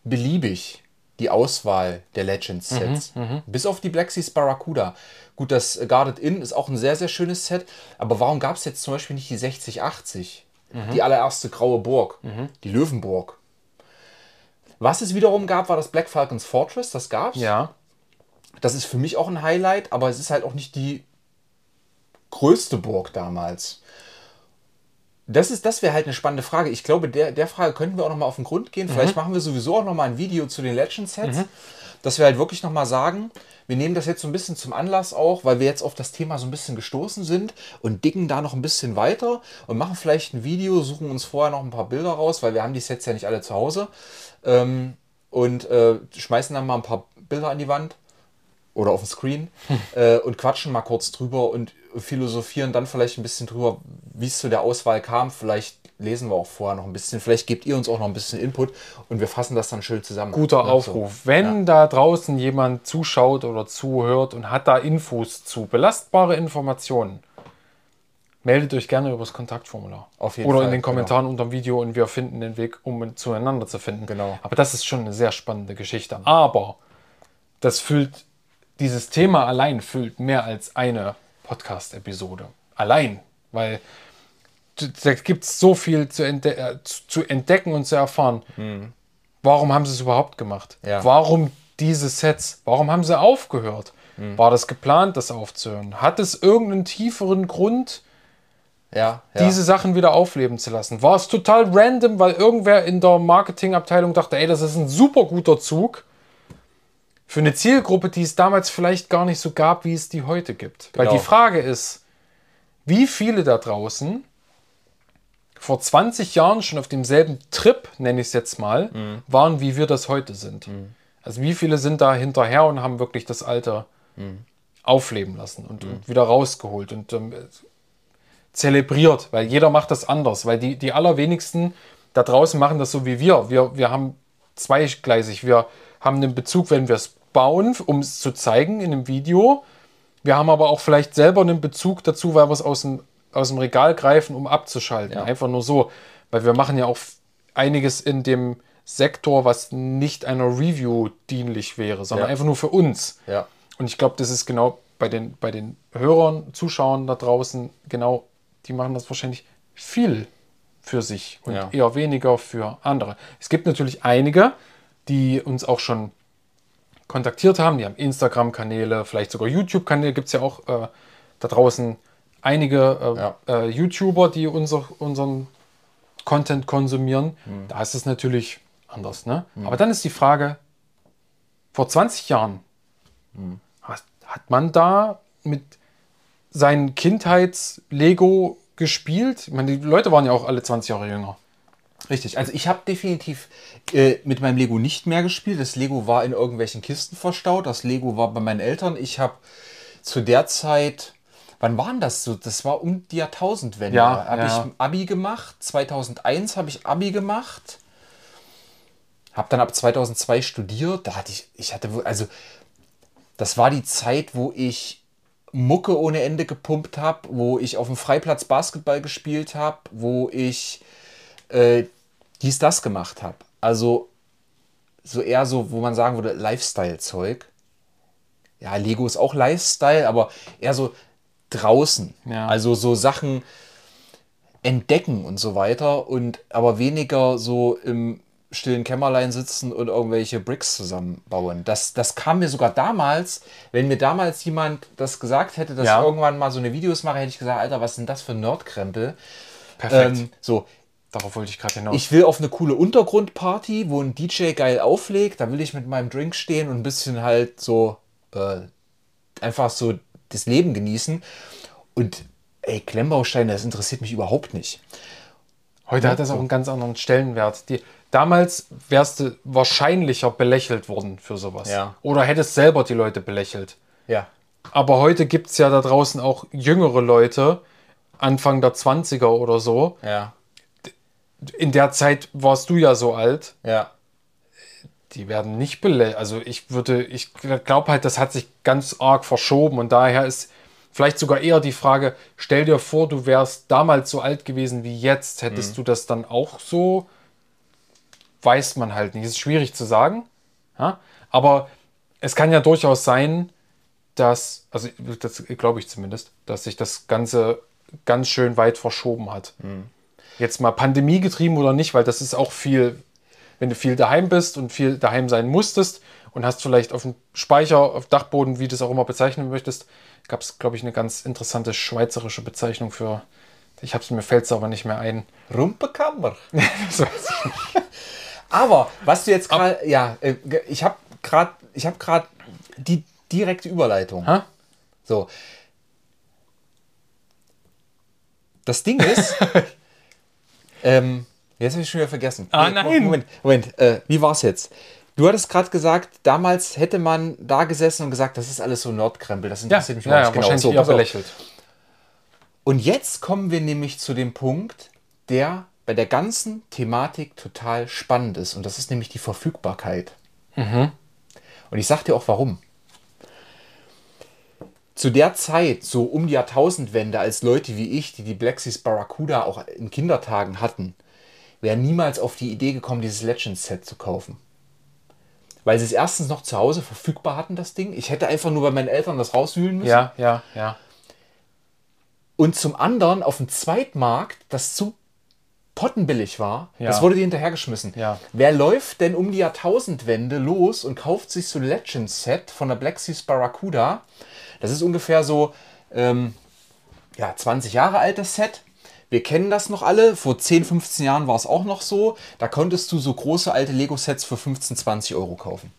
beliebig, die Auswahl der Legends-Sets. Bis auf die Black Seas Barracuda. Gut, das Guarded Inn ist auch ein sehr, sehr schönes Set. Aber warum gab es jetzt zum Beispiel nicht die 6080? Die allererste graue Burg. Die Löwenburg. Was es wiederum gab, war das Black Falcons Fortress. Das gab's. Ja. Das ist für mich auch ein Highlight, aber es ist halt auch nicht die größte Burg damals. Das, ist, das wäre halt eine spannende Frage. Ich glaube, der, der Frage könnten wir auch nochmal auf den Grund gehen. Vielleicht machen wir sowieso auch nochmal ein Video zu den Legend-Sets. Dass wir halt wirklich nochmal sagen, wir nehmen das jetzt so ein bisschen zum Anlass auch, weil wir jetzt auf das Thema so ein bisschen gestoßen sind und dicken da noch ein bisschen weiter und machen vielleicht ein Video, suchen uns vorher noch ein paar Bilder raus, weil wir haben die Sets ja nicht alle zu Hause. Ähm, und äh, schmeißen dann mal ein paar Bilder an die Wand oder auf den Screen äh, und quatschen mal kurz drüber und philosophieren dann vielleicht ein bisschen drüber, wie es zu der Auswahl kam. Vielleicht lesen wir auch vorher noch ein bisschen. Vielleicht gebt ihr uns auch noch ein bisschen Input und wir fassen das dann schön zusammen. Guter Ja, so. Aufruf. Wenn da draußen jemand zuschaut oder zuhört und hat da Infos zu, belastbare Informationen, meldet euch gerne über das Kontaktformular. Auf jeden oder Fall, in den Kommentaren unter dem Video und wir finden den Weg, um zueinander zu finden. Genau. Aber das ist schon eine sehr spannende Geschichte. Aber das füllt, dieses Thema allein füllt mehr als eine Podcast-Episode. Allein. Weil da gibt es so viel zu, entde äh, zu, entdecken und zu erfahren. Warum haben sie es überhaupt gemacht? Ja. Warum diese Sets? Warum haben sie aufgehört? War das geplant, das aufzuhören? Hat es irgendeinen tieferen Grund, Ja, ja. diese Sachen wieder aufleben zu lassen? War es total random, weil irgendwer in der Marketingabteilung dachte, ey, das ist ein super guter Zug für eine Zielgruppe, die es damals vielleicht gar nicht so gab, wie es die heute gibt? Weil Genau. die Frage ist, wie viele da draußen vor 20 Jahren schon auf demselben Trip, nenne ich es jetzt mal, waren, wie wir das heute sind. Also wie viele sind da hinterher und haben wirklich das Alte aufleben lassen und, und wieder rausgeholt und ähm, zelebriert, weil jeder macht das anders, weil die, die allerwenigsten da draußen machen das so wie wir. Wir, wir haben zweigleisig, wir haben einen Bezug, wenn wir es bauen, um es zu zeigen in einem Video. Wir haben aber auch vielleicht selber einen Bezug dazu, weil wir es aus dem, aus dem Regal greifen, um abzuschalten. Ja. Einfach nur so, weil wir machen ja auch einiges in dem Sektor, was nicht einer Review dienlich wäre, sondern Ja. einfach nur für uns. ja. Und ich glaube, das ist genau bei den, bei den Hörern, Zuschauern da draußen, genau, die machen das wahrscheinlich viel für sich und Ja. eher weniger für andere. Es gibt natürlich einige, die uns auch schon kontaktiert haben, die haben Instagram-Kanäle, vielleicht sogar YouTube-Kanäle, gibt es ja auch äh, da draußen einige äh, Ja. äh, YouTuber, die unser, unseren Content konsumieren. Hm. Da ist es natürlich anders. Ne? Aber dann ist die Frage, vor 20 Jahren, Hm. hat, hat man da mit seinen Kindheits-Lego gespielt? Ich meine, die Leute waren ja auch alle 20 Jahre jünger. Richtig, also ich habe definitiv äh, mit meinem Lego nicht mehr gespielt. Das Lego war in irgendwelchen Kisten verstaut. Das Lego war bei meinen Eltern. Ich habe zu der Zeit, wann waren das so? Das war um die Jahrtausendwende. Ja, habe ja. ich Abi gemacht. 2001 habe ich Abi gemacht. Habe dann ab 2002 studiert. Da hatte ich, ich hatte, also das war die Zeit, wo ich Mucke ohne Ende gepumpt habe, wo ich auf dem Freiplatz Basketball gespielt habe, wo ich äh, dies, das gemacht habe. Also so eher so, wo man sagen würde, Lifestyle-Zeug. Ja, Lego ist auch Lifestyle, aber eher so draußen. Ja. Also so Sachen entdecken und so weiter und aber weniger so im stillen Kämmerlein sitzen und irgendwelche Bricks zusammenbauen. Das, das kam mir sogar damals, wenn mir damals jemand das gesagt hätte, dass Ja. ich irgendwann mal so eine Videos mache, hätte ich gesagt, Alter, was sind das für Nerdkrempel? Perfekt. Ähm, so, Darauf wollte ich gerade hinaus. ich will auf eine coole Untergrundparty, wo ein DJ geil auflegt. Da will ich mit meinem Drink stehen und ein bisschen halt so äh, einfach so das Leben genießen. Und ey, Klemmbausteine, das interessiert mich überhaupt nicht. Heute hat das auch einen ganz anderen Stellenwert. Die, damals wärst du wahrscheinlicher belächelt worden für sowas. Ja. Oder hättest selber die Leute belächelt. Ja. Aber heute gibt es ja da draußen auch jüngere Leute, Anfang der 20er oder so. Ja. In der Zeit warst du ja so alt. Ja. Die werden nicht belächelt. Also ich würde, ich glaube halt, das hat sich ganz arg verschoben und daher ist vielleicht sogar eher die Frage, stell dir vor, du wärst damals so alt gewesen wie jetzt, hättest du das dann auch so? Weiß man halt nicht. Ist schwierig zu sagen. Ja? Aber es kann ja durchaus sein, dass, also das glaube ich zumindest, dass sich das Ganze ganz schön weit verschoben hat. Jetzt mal Pandemie getrieben oder nicht, weil das ist auch viel, wenn du viel daheim bist und viel daheim sein musstest und hast vielleicht auf dem Speicher, auf Dachboden, wie du es auch immer bezeichnen möchtest, gab es, glaube ich, eine ganz interessante schweizerische Bezeichnung für Ich hab's, mir fällt es aber nicht mehr ein. Rumpekammer. Aber was du jetzt gerade, ja, äh, ich habe gerade, ich habe gerade die direkte Überleitung. Hä? So. Das Ding ist, ähm, jetzt habe ich schon wieder vergessen. Ah, nein. Moment, Moment, äh, wie war's jetzt? Du hattest gerade gesagt, damals hätte man da gesessen und gesagt, das ist alles so Nordkrempel, das Ja, interessiert mich ja, ja nicht. wahrscheinlich so, eher belächelt. Und jetzt kommen wir nämlich zu dem Punkt, der bei der ganzen Thematik total spannend ist. Und das ist nämlich die Verfügbarkeit. Und ich sag dir auch warum. Zu der Zeit, so um die Jahrtausendwende, als Leute wie ich, die die Black Seas Barracuda auch in Kindertagen hatten, wären niemals auf die Idee gekommen, dieses Legends-Set zu kaufen. Weil sie es erstens noch zu Hause verfügbar hatten, das Ding. Ich hätte einfach nur bei meinen Eltern das rauswühlen müssen. Ja, ja, ja. Und zum anderen auf dem Zweitmarkt, das zu pottenbillig war, Ja. das wurde dir hinterhergeschmissen. Ja. Wer läuft denn um die Jahrtausendwende los und kauft sich so ein Legends-Set von der Black Seas Barracuda? Das ist ungefähr so ähm, ja, 20 Jahre altes Set. Wir kennen das noch alle. Vor 10, 15 Jahren war es auch noch so. Da konntest du so große alte Lego-Sets für 15, 20 Euro kaufen.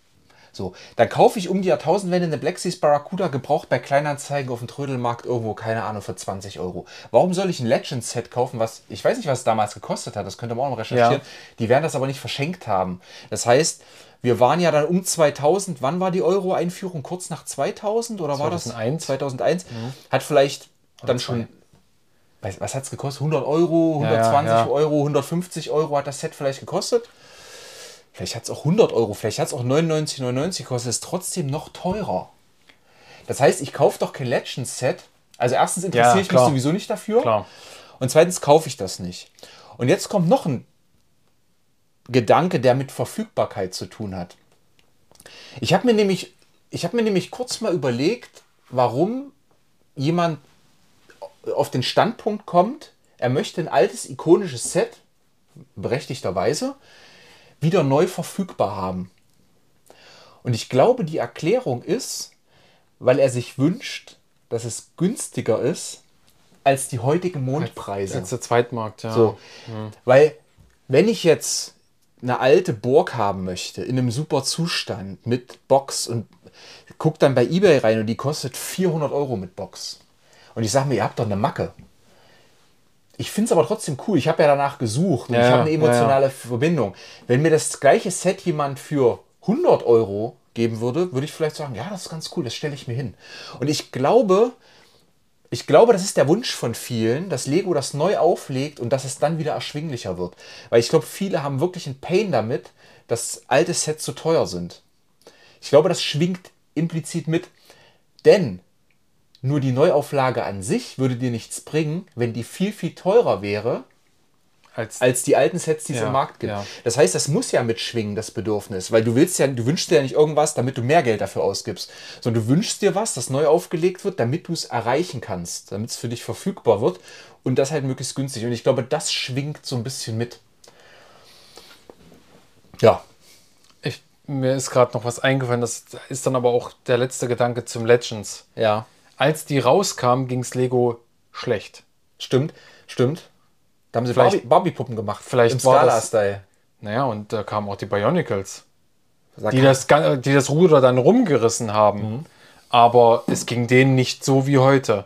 So, dann kaufe ich um die Jahrtausendwende eine Black Seas Barracuda gebraucht bei Kleinanzeigen auf dem Trödelmarkt irgendwo, keine Ahnung, für 20 Euro. Warum soll ich ein Legends-Set kaufen, was, ich weiß nicht, was es damals gekostet hat, das könnte man auch noch recherchieren. Ja. Die werden das aber nicht verschenkt haben. Das heißt, wir waren ja dann um 2000, wann war die Euro-Einführung? Kurz nach 2000 oder war das 2001? 2001? Hat vielleicht dann schon, was, was hat es gekostet? 100 Euro, Ja, ja, 120 ja. Euro, 150 Euro hat das Set vielleicht gekostet? Vielleicht hat es auch 100 Euro, vielleicht hat es auch 99,99 gekostet, ist trotzdem noch teurer. Das heißt, ich kaufe doch kein Legends-Set. Also erstens interessiere ich mich sowieso nicht dafür. Klar. Und zweitens kaufe ich das nicht. Und jetzt kommt noch ein Gedanke, der mit Verfügbarkeit zu tun hat. Ich habe mir nämlich, ich habe mir nämlich kurz mal überlegt, warum jemand auf den Standpunkt kommt, er möchte ein altes ikonisches Set, berechtigterweise, wieder neu verfügbar haben. Und ich glaube, die Erklärung ist, weil er sich wünscht, dass es günstiger ist als die heutigen Mondpreise. Jetzt der Zweitmarkt, ja. So. Weil, wenn ich jetzt eine alte Burg haben möchte, in einem super Zustand, mit Box und guck dann bei Ebay rein und die kostet 400 Euro mit Box. Und ich sage mir, ihr habt doch eine Macke. Ich finde es aber trotzdem cool. Ich habe ja danach gesucht und Ja, ich habe ja, eine emotionale Verbindung. Wenn mir das gleiche Set jemand für 100 Euro geben würde, würde ich vielleicht sagen, ja, das ist ganz cool, das stelle ich mir hin. Und ich glaube, ich glaube, das ist der Wunsch von vielen, dass Lego das neu auflegt und dass es dann wieder erschwinglicher wird. Weil ich glaube, viele haben wirklich einen Pain damit, dass alte Sets zu teuer sind. Ich glaube, das schwingt implizit mit. Denn nur die Neuauflage an sich würde dir nichts bringen, wenn die viel, viel teurer wäre Als, als die alten Sets, die es Ja, im Markt gibt. ja. Das heißt, das muss ja mitschwingen, das Bedürfnis, weil du willst ja, du wünschst dir ja nicht irgendwas, damit du mehr Geld dafür ausgibst, sondern du wünschst dir was, das neu aufgelegt wird, damit du es erreichen kannst, damit es für dich verfügbar wird und das halt möglichst günstig. Und ich glaube, das schwingt so ein bisschen mit. Ja, ich, mir ist gerade noch was eingefallen, das ist dann aber auch der letzte Gedanke zum Legends. ja, Als die rauskam, ging es Lego schlecht. stimmt, stimmt. Da haben sie Vielleicht- Barbie- Barbie-Puppen gemacht. vielleicht im Scala-Style. Naja, und da kamen auch die Bionicles, Sag- die das, die das Ruder dann rumgerissen haben. Aber es ging denen nicht so wie heute.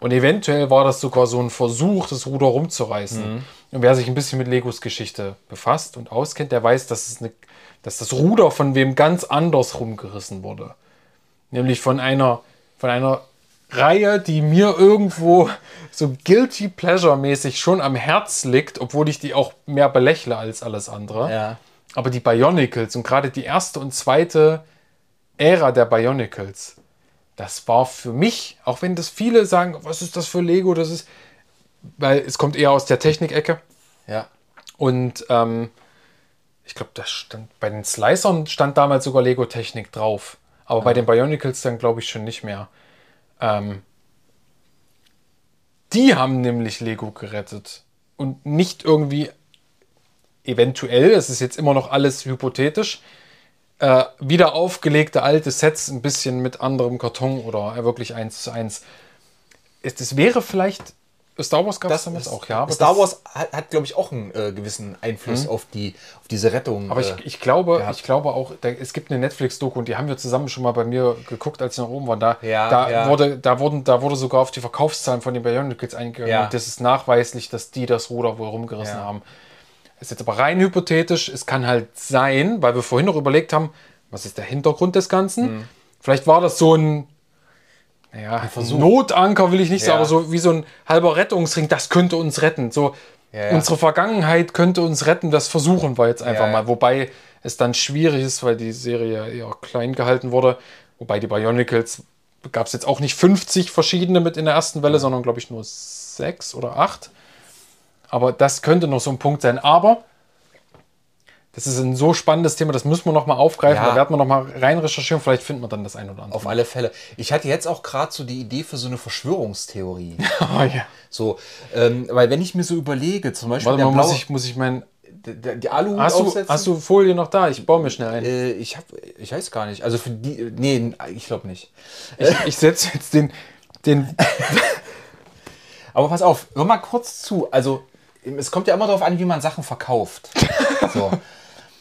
Und eventuell war das sogar so ein Versuch, das Ruder rumzureißen. Und wer sich ein bisschen mit Legos Geschichte befasst und auskennt, der weiß, dass, es eine, dass das Ruder von wem ganz anders rumgerissen wurde. Nämlich von einer, von einer Reihe, die mir irgendwo so guilty pleasure mäßig schon am Herz liegt, obwohl ich die auch mehr belächle als alles andere. Ja. Aber die Bionicles und gerade die erste und zweite Ära der Bionicles, das war für mich, auch wenn das viele sagen, was ist das für Lego, das ist, weil es kommt eher aus der Technikecke Ja. und ähm, ich glaube, das stand bei den Slicern stand damals sogar Lego Technik drauf, aber bei den Bionicles dann glaube ich schon nicht mehr. Ähm, die haben nämlich Lego gerettet und nicht irgendwie eventuell, es ist jetzt immer noch alles hypothetisch, äh, wieder aufgelegte alte Sets ein bisschen mit anderem Karton oder äh, wirklich eins zu eins. Es, es wäre vielleicht Star Wars gab es Das damals auch, ja. Star Wars hat, hat glaube ich, auch einen äh, gewissen Einfluss auf, die, auf diese Rettung. Aber äh, ich, ich, glaube, gehabt. ich glaube auch, da, es gibt eine Netflix-Doku und die haben wir zusammen schon mal bei mir geguckt, als ich noch oben war. Da, Ja, da, ja. Wurde, da, wurden, da wurde sogar auf die Verkaufszahlen von den Bionicles eingegangen. Ja. Und das ist nachweislich, dass die das Ruder wohl rumgerissen haben. Ist jetzt aber rein hypothetisch. Es kann halt sein, weil wir vorhin noch überlegt haben, was ist der Hintergrund des Ganzen? Mhm. Vielleicht war das so ein, naja, Notanker will ich nicht Ja. sagen, aber so wie so ein halber Rettungsring, das könnte uns retten. So, Ja, ja. unsere Vergangenheit könnte uns retten, das versuchen wir jetzt einfach Ja, ja. mal. Wobei es dann schwierig ist, weil die Serie eher klein gehalten wurde. Wobei die Bionicles gab es jetzt auch nicht 50 verschiedene mit in der ersten Welle, sondern glaube ich nur sechs oder acht. Aber das könnte noch so ein Punkt sein. Aber das ist ein so spannendes Thema, das müssen wir noch mal aufgreifen. Ja. Da werden wir noch mal rein recherchieren. Vielleicht finden wir dann das ein oder andere. auf alle Fälle. Ich hatte jetzt auch gerade so die Idee für so eine Verschwörungstheorie. Oh, ja. so, ähm, weil wenn ich mir so überlege, zum Beispiel Warte mal, muss blaue- ich, muss ich mein. der, der, die Aluhut Hast du, hast du Folie noch da? Ich baue mir schnell ein. Äh, ich habe, ich weiß gar nicht. Also für die, nee, ich glaube nicht. Ich, ich setze jetzt den, den. Aber pass auf, hör mal kurz zu. Also es kommt ja immer darauf an, wie man Sachen verkauft. So,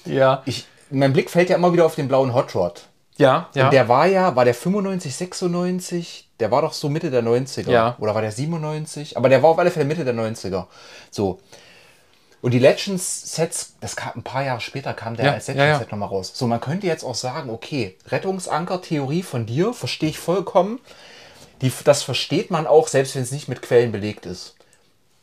Ja. ich, mein Blick fällt ja immer wieder auf den blauen Hot Rod. Ja, ja. Und der war ja, war der 95, 96? Der war doch so Mitte der 90er. Ja. Oder war der 97? Aber der war auf alle Fälle Mitte der 90er. So. Und die Legends-Sets, das kam ein paar Jahre später, kam der Ja, als ja, Legends-Set ja. nochmal raus. So, man könnte jetzt auch sagen, okay, Rettungsanker-Theorie von dir, verstehe ich vollkommen. Die, das versteht man auch, selbst wenn es nicht mit Quellen belegt ist.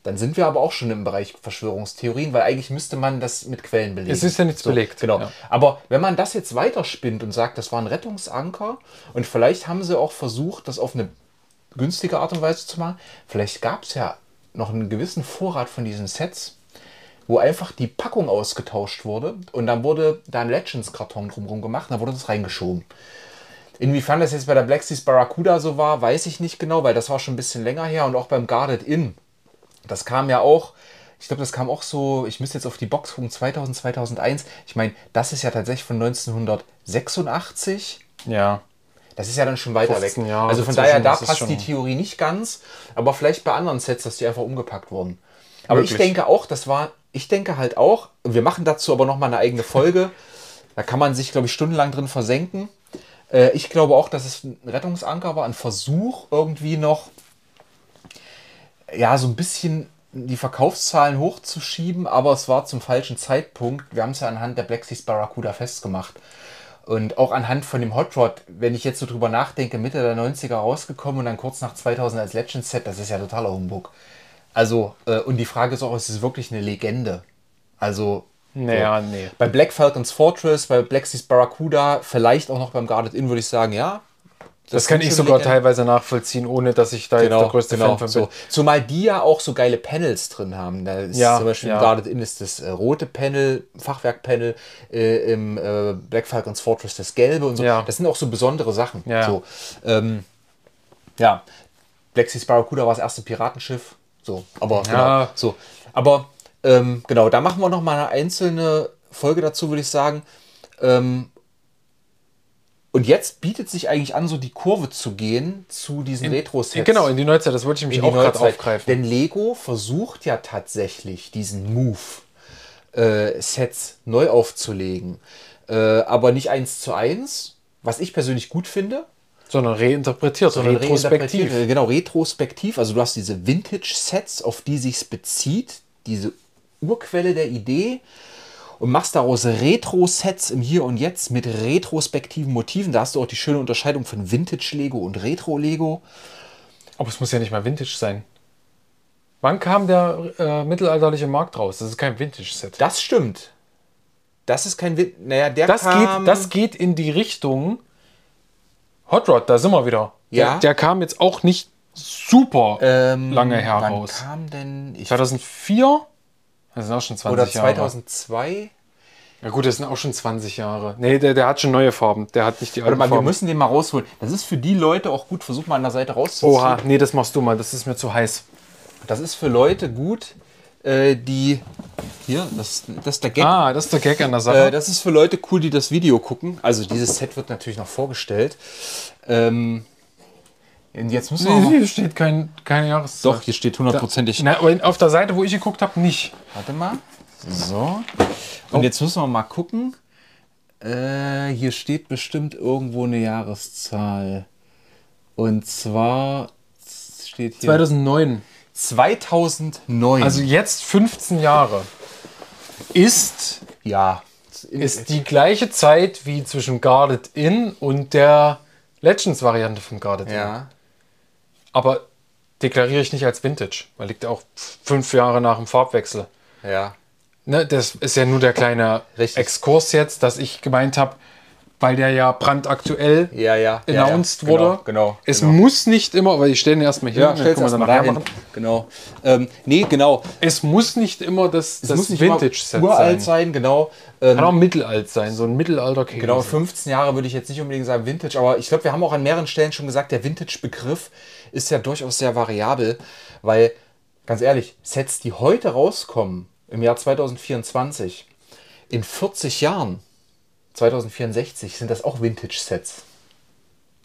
Dann sind wir aber auch schon im Bereich Verschwörungstheorien, weil eigentlich müsste man das mit Quellen belegen. Es ist ja nichts belegt, Genau. ja. Aber wenn man das jetzt weiterspinnt und sagt, das war ein Rettungsanker und vielleicht haben sie auch versucht, das auf eine günstige Art und Weise zu machen, vielleicht gab es ja noch einen gewissen Vorrat von diesen Sets, wo einfach die Packung ausgetauscht wurde und dann wurde da ein Legends-Karton drumherum gemacht und dann wurde das reingeschoben. Inwiefern das jetzt bei der Black Seas Barracuda so war, weiß ich nicht genau, weil das war schon ein bisschen länger her und auch beim Guarded Inn. Das kam ja auch, ich glaube, das kam auch so, ich müsste jetzt auf die Box gucken, 2000, 2001. Ich meine, das ist ja tatsächlich von 1986. ja. Das ist ja dann schon weiter weg. 15 Jahre also von daher, da passt die Theorie nicht ganz, aber vielleicht bei anderen Sets, dass die einfach umgepackt wurden. Aber ich Möglich. denke auch, das war, ich denke halt auch, wir machen dazu aber nochmal eine eigene Folge. da kann man sich, glaube ich, stundenlang drin versenken. Äh, ich glaube auch, dass es ein Rettungsanker war, ein Versuch irgendwie noch, ja, so ein bisschen die Verkaufszahlen hochzuschieben, aber es war zum falschen Zeitpunkt. Wir haben es ja anhand der Black Seas Barracuda festgemacht. Und auch anhand von dem Hot Rod, wenn ich jetzt so drüber nachdenke, Mitte der 90er rausgekommen und dann kurz nach 2000 als Legends Set, das ist ja totaler Humbug. Also, äh, und die Frage ist auch, ist es wirklich eine Legende? Also, Naja, nee. bei Black Falcons Fortress, bei Black Seas Barracuda, vielleicht auch noch beim Guarded Inn, würde ich sagen, ja. Das, kann ich sogar teilweise nachvollziehen, ohne dass ich da jetzt der größte Fan von bin. so. Zumal die ja auch so geile Panels drin haben. Da ist Ja, zum Beispiel ja. Guarded Inn ist das äh, rote Panel, Fachwerkpanel, äh, im äh, Black Falcons Fortress das gelbe und so. Ja. Das sind auch so besondere Sachen. Ja. So, ähm, ja, Black Seas Barracuda war das erste Piratenschiff. So, aber Ja. genau, so. Aber ähm, genau, da machen wir noch mal eine einzelne Folge dazu, würde ich sagen. Ähm, und jetzt bietet sich eigentlich an, so die Kurve zu gehen zu diesen Retro-Sets Genau, in die Neuzeit, das wollte ich die auch gerade aufgreifen. Denn Lego versucht ja tatsächlich diesen Move, äh, Sets neu aufzulegen. Äh, aber nicht eins zu eins, was ich persönlich gut finde. sondern reinterpretiert, sondern retrospektiv. reinterpretiert, Genau, retrospektiv. Also du hast diese Vintage-Sets, auf die sich's bezieht, diese Urquelle der Idee und machst daraus Retro-Sets im Hier und Jetzt mit retrospektiven Motiven. Da hast du auch die schöne Unterscheidung von Vintage-Lego und Retro-Lego. Aber es muss ja nicht mal Vintage sein. Wann kam der äh, mittelalterliche Markt raus? Das ist kein Vintage-Set. Das stimmt. Das ist kein Win. Naja, der Das kam, geht, das geht in die Richtung Hot Rod, da sind wir wieder. Ja. Der, der kam jetzt auch nicht super ähm, lange Wann heraus. kam denn? Ich, 2004? Das sind auch schon 20 oder Jahre. 2002? Ja gut, das sind auch schon 20 Jahre. Nee, der, der hat schon neue Farben. Der hat nicht die alten wir Farben. müssen den mal rausholen. Das ist für die Leute auch gut. Versuch mal an der Seite rauszuziehen. Oha, nee, das machst du mal. Das ist mir zu heiß. Das ist für Leute gut, äh, die. Hier, das, das ist der Gag. Ah, das ist der Gag an der Sache. Äh, das ist für Leute cool, die das Video gucken. Also dieses Set wird natürlich noch vorgestellt. Ähm, Und jetzt müssen wir mal. Hier steht kein, keine Jahreszahl. Doch, hier steht hundertprozentig. Na, aber auf der Seite, wo ich geguckt habe, nicht. Warte mal. So. Und jetzt müssen wir mal gucken. Äh, hier steht bestimmt irgendwo eine Jahreszahl. Und zwar steht hier 2009. 2009. Also jetzt 15 Jahre. Ist, ja. ist die gleiche Zeit wie zwischen Guarded In und der Legends-Variante von Guarded In. Aber deklariere ich nicht als Vintage, weil liegt ja auch fünf Jahre nach dem Farbwechsel. Ja. Ne, das ist ja nur der kleine Richtig. Exkurs jetzt, dass ich gemeint habe, weil der ja brandaktuell Ja, ja. ja, announced ja. wurde. Genau, genau. Es genau. muss nicht immer, weil ich stelle ihn erstmal hier, Ja, dann können wir dann mal nachher machen. Genau. Ähm, nee, genau. Es muss nicht immer das, Es das muss nicht Vintage-Set immer uralt sein. sein, genau. Ähm, Kann auch mittelalt sein, so ein mittelalter Käse. Genau, 15 Jahre würde ich jetzt nicht unbedingt sagen Vintage, aber ich glaube, wir haben auch an mehreren Stellen schon gesagt, der Vintage-Begriff ist ja durchaus sehr variabel, weil, ganz ehrlich, Sets, die heute rauskommen, im Jahr 2024, in 40 Jahren, 2064, sind das auch Vintage-Sets.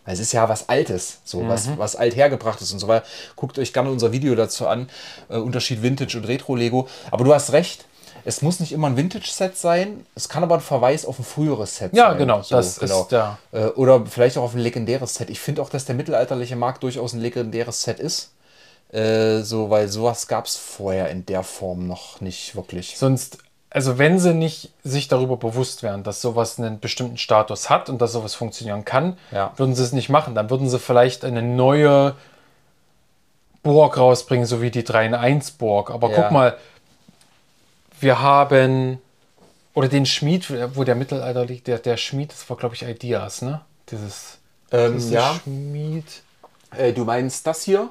Es ist ja was Altes, so was, was althergebrachtes und so weiter. Guckt euch gerne unser Video dazu an. Äh, Unterschied Vintage und Retro-Lego. Aber du hast recht, es muss nicht immer ein Vintage-Set sein. Es kann aber ein Verweis auf ein früheres Set Ja, sein. genau, das ist der- Äh, Oder vielleicht auch auf ein legendäres Set. Ich finde auch, dass der mittelalterliche Markt durchaus ein legendäres Set ist. Äh, so, weil sowas gab es vorher in der Form noch nicht wirklich. Sonst, also wenn sie nicht sich darüber bewusst wären, dass sowas einen bestimmten Status hat und dass sowas funktionieren kann, Ja. würden sie es nicht machen. Dann würden sie vielleicht eine neue Burg rausbringen, so wie die 3 in 1 Burg. Aber Ja. guck mal, wir haben, oder den Schmied, wo der Mittelalter liegt, der, der Schmied, das war glaube ich Ideas, ne? Dieses, Ähm, dieses ja, Schmied. äh, du meinst das hier?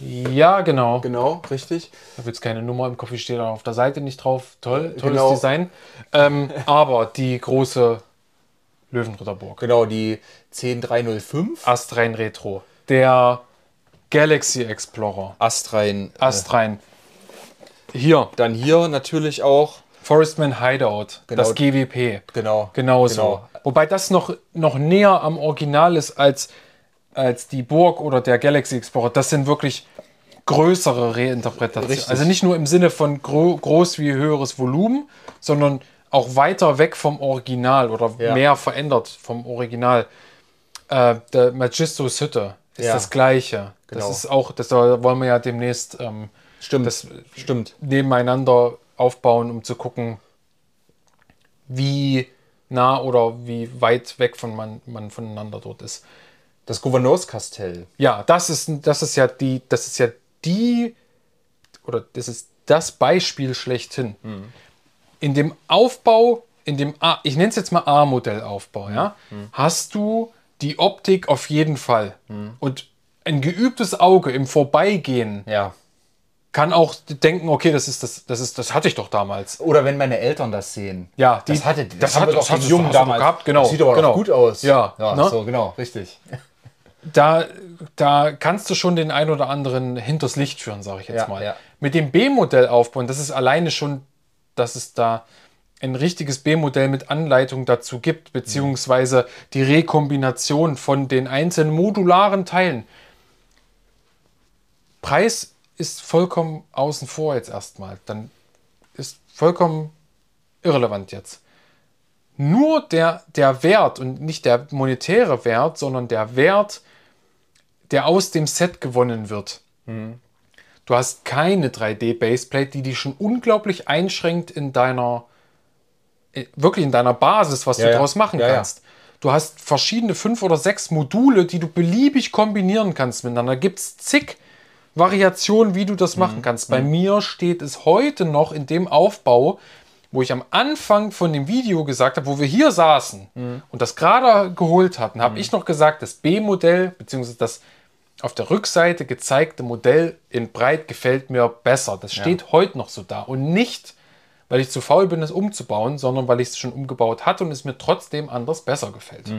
Ja, genau. Genau, richtig. Ich habe jetzt keine Nummer im Kopf, ich stehe da auf der Seite nicht drauf. Toll, tolles Genau. Design. Ähm, aber die große Löwenritterburg. Genau, die 10305. Astrein Retro. Der Galaxy Explorer. Astrein. Astrein. Hier, Dann hier natürlich auch. Forestman Hideout. Genau. Das GWP. Genau. Genauso. Genau. Wobei das noch, noch näher am Original ist als, als die Burg oder der Galaxy Explorer. Das sind wirklich größere Reinterpretationen. Richtig. Also nicht nur im Sinne von gro groß wie höheres Volumen, sondern auch weiter weg vom Original oder Ja. mehr verändert vom Original. Äh, der Magistos Hütte ist Ja. das gleiche. Genau. Das ist auch, das wollen wir ja demnächst ähm, Stimmt. das Stimmt. nebeneinander aufbauen, um zu gucken, wie nah oder wie weit weg von man, man voneinander dort ist. Das Gouverneurskastell. Ja, das ist, das ist ja die, das ist ja die, oder das ist das Beispiel schlechthin. In dem Aufbau, in dem A, ich nenne es jetzt mal A-Modellaufbau, ja, hast du die Optik auf jeden Fall. Und ein geübtes Auge im Vorbeigehen Ja. kann auch denken, okay, das ist das, das ist, das hatte ich doch damals. Oder wenn meine Eltern das sehen. Ja, die, das hatte das, das haben hat- wir doch das doch damals gehabt, genau, Das sieht aber genau. doch gut aus. Ja, ja ne? so genau, richtig. Da, da kannst du schon den ein oder anderen hinters Licht führen, sage ich jetzt Ja, mal. ja. Mit dem B-Modell aufbauen, das ist alleine schon, dass es da ein richtiges B-Modell mit Anleitung dazu gibt, beziehungsweise die Rekombination von den einzelnen modularen Teilen. Preis ist vollkommen außen vor jetzt erstmal. Dann ist vollkommen irrelevant jetzt. Nur der, der Wert und nicht der monetäre Wert, sondern der Wert, der aus dem Set gewonnen wird. Du hast keine 3D-Baseplate, die dich schon unglaublich einschränkt in deiner, äh, wirklich in deiner Basis, was Ja, du ja. daraus machen Ja, ja. kannst. Du hast verschiedene fünf oder sechs Module, die du beliebig kombinieren kannst miteinander. Gibt es zig Variationen, wie du das machen Mhm. kannst. Bei mir steht es heute noch in dem Aufbau, wo ich am Anfang von dem Video gesagt habe, wo wir hier saßen Mhm. und das gerade geholt hatten, habe ich noch gesagt, das B-Modell, beziehungsweise das auf der Rückseite gezeigte Modell in breit gefällt mir besser. Das steht heute noch so da. Und nicht, weil ich zu faul bin, es umzubauen, sondern weil ich es schon umgebaut hatte und es mir trotzdem anders besser gefällt.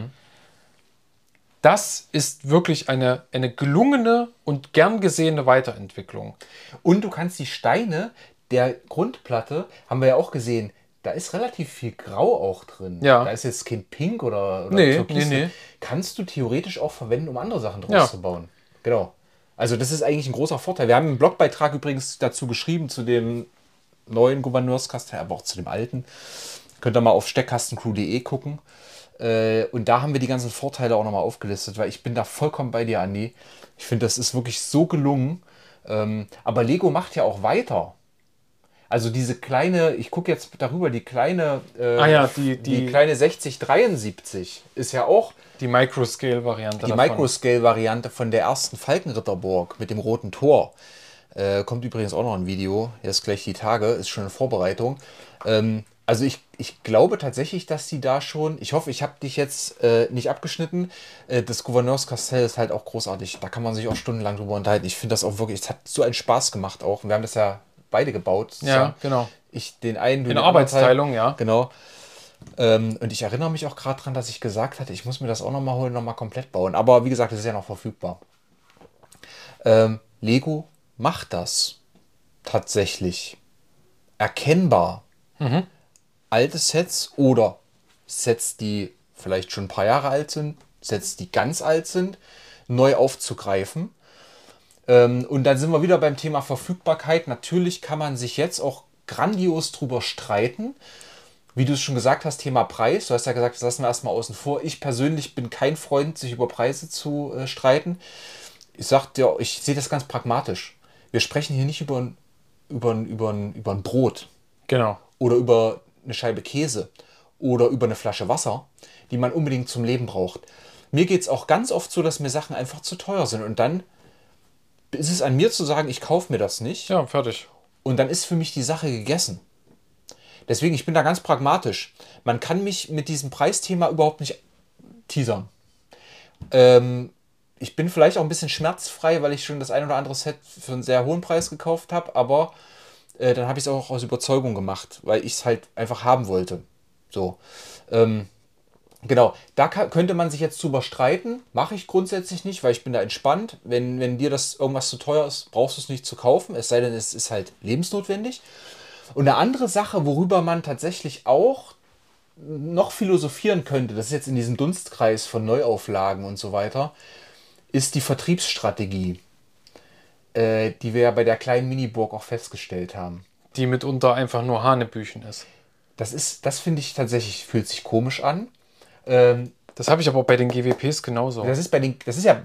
Das ist wirklich eine, eine gelungene und gern gesehene Weiterentwicklung. Und du kannst die Steine der Grundplatte, haben wir ja auch gesehen, da ist relativ viel Grau auch drin. Ja. Da ist jetzt kein Pink oder, oder Nee, Türkis. nee, nee. Kannst du theoretisch auch verwenden, um andere Sachen draus Ja. zu bauen. Genau. Also das ist eigentlich ein großer Vorteil. Wir haben einen Blogbeitrag übrigens dazu geschrieben, zu dem neuen Gouverneurskastell, aber auch zu dem alten. Könnt ihr mal auf steckkastencrew.de gucken. Äh, und da haben wir die ganzen Vorteile auch nochmal aufgelistet, weil ich bin da vollkommen bei dir, Andi. Ich finde, das ist wirklich so gelungen. Ähm, aber Lego macht ja auch weiter. Also diese kleine, ich gucke jetzt darüber, die kleine, äh, Ah ja, die- die, die- kleine 6073 ist ja auch Die Microscale-Variante. die. Microscale-Variante von der ersten Falkenritterburg mit dem roten Tor. Äh, kommt übrigens auch noch ein Video, jetzt gleich die Tage, ist schon in Vorbereitung. Ähm, also ich, ich glaube tatsächlich, dass die da schon, ich hoffe, ich habe dich jetzt äh, nicht abgeschnitten, äh, das Gouverneurskastell ist halt auch großartig. Da kann man sich auch stundenlang drüber unterhalten. Ich finde das auch wirklich, es hat so einen Spaß gemacht auch. Und wir haben das ja beide gebaut. Ja, genau. Ich den einen, In den anderen Teil. Arbeitsteilung, ja. Genau. Ähm, und ich erinnere mich auch gerade dran, dass ich gesagt hatte, ich muss mir das auch nochmal holen, nochmal komplett bauen. Aber wie gesagt, es ist ja noch verfügbar. Ähm, Lego macht das tatsächlich erkennbar. Alte Sets oder Sets, die vielleicht schon ein paar Jahre alt sind, Sets, die ganz alt sind, neu aufzugreifen. Ähm, und dann sind wir wieder beim Thema Verfügbarkeit. Natürlich kann man sich jetzt auch grandios drüber streiten. Wie du es schon gesagt hast, Thema Preis. Du hast ja gesagt, das lassen wir erstmal außen vor. Ich persönlich bin kein Freund, sich über Preise zu äh, streiten. Ich sag dir, ich sehe das ganz pragmatisch. Wir sprechen hier nicht über ein, über ein, über ein, über ein Brot Genau. oder über eine Scheibe Käse oder über eine Flasche Wasser, die man unbedingt zum Leben braucht. Mir geht es auch ganz oft so, dass mir Sachen einfach zu teuer sind. Und dann ist es an mir zu sagen, ich kaufe mir das nicht. Ja, fertig. Und dann ist für mich die Sache gegessen. Deswegen, ich bin da ganz pragmatisch. Man kann mich mit diesem Preisthema überhaupt nicht teasern. Ähm, ich bin vielleicht auch ein bisschen schmerzfrei, weil ich schon das ein oder andere Set für einen sehr hohen Preis gekauft habe, aber äh, dann habe ich es auch aus Überzeugung gemacht, weil ich es halt einfach haben wollte. So. Ähm, Genau, da ka- könnte man sich jetzt drüber streiten. Mache ich grundsätzlich nicht, weil ich bin da entspannt. Wenn, wenn dir das irgendwas zu teuer ist, brauchst du es nicht zu kaufen, es sei denn, es ist halt lebensnotwendig. Und eine andere Sache, worüber man tatsächlich auch noch philosophieren könnte, das ist jetzt in diesem Dunstkreis von Neuauflagen und so weiter, ist die Vertriebsstrategie, äh, die wir ja bei der kleinen Miniburg auch festgestellt haben. Die mitunter einfach nur Hanebüchen ist. Das ist, das finde ich tatsächlich, fühlt sich komisch an. Ähm, Das habe ich aber bei den GWPs genauso. Das ist bei den, das ist ja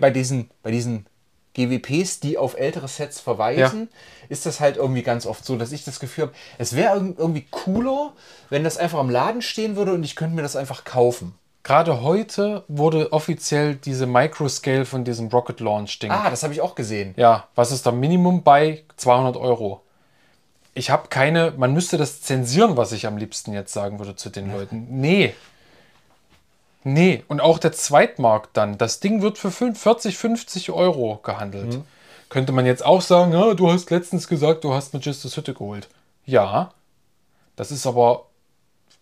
bei diesen, bei diesen GWPs, die auf ältere Sets verweisen, ist das halt irgendwie ganz oft so, dass ich das Gefühl habe, es wäre irg- irgendwie cooler, wenn das einfach im Laden stehen würde und ich könnte mir das einfach kaufen. Gerade heute wurde offiziell diese Microscale von diesem Rocket Launch Ding. Ah, das habe ich auch gesehen. Ja, was ist da Minimum bei 200 Euro? Ich habe keine, man müsste das zensieren, was ich am liebsten jetzt sagen würde zu den Leuten. Nee. Nee, und auch der Zweitmarkt dann. Das Ding wird für 5 40, 50 Euro gehandelt. Könnte man jetzt auch sagen, ja, du hast letztens gesagt, du hast Magistus Hütte geholt. Ja, das ist aber,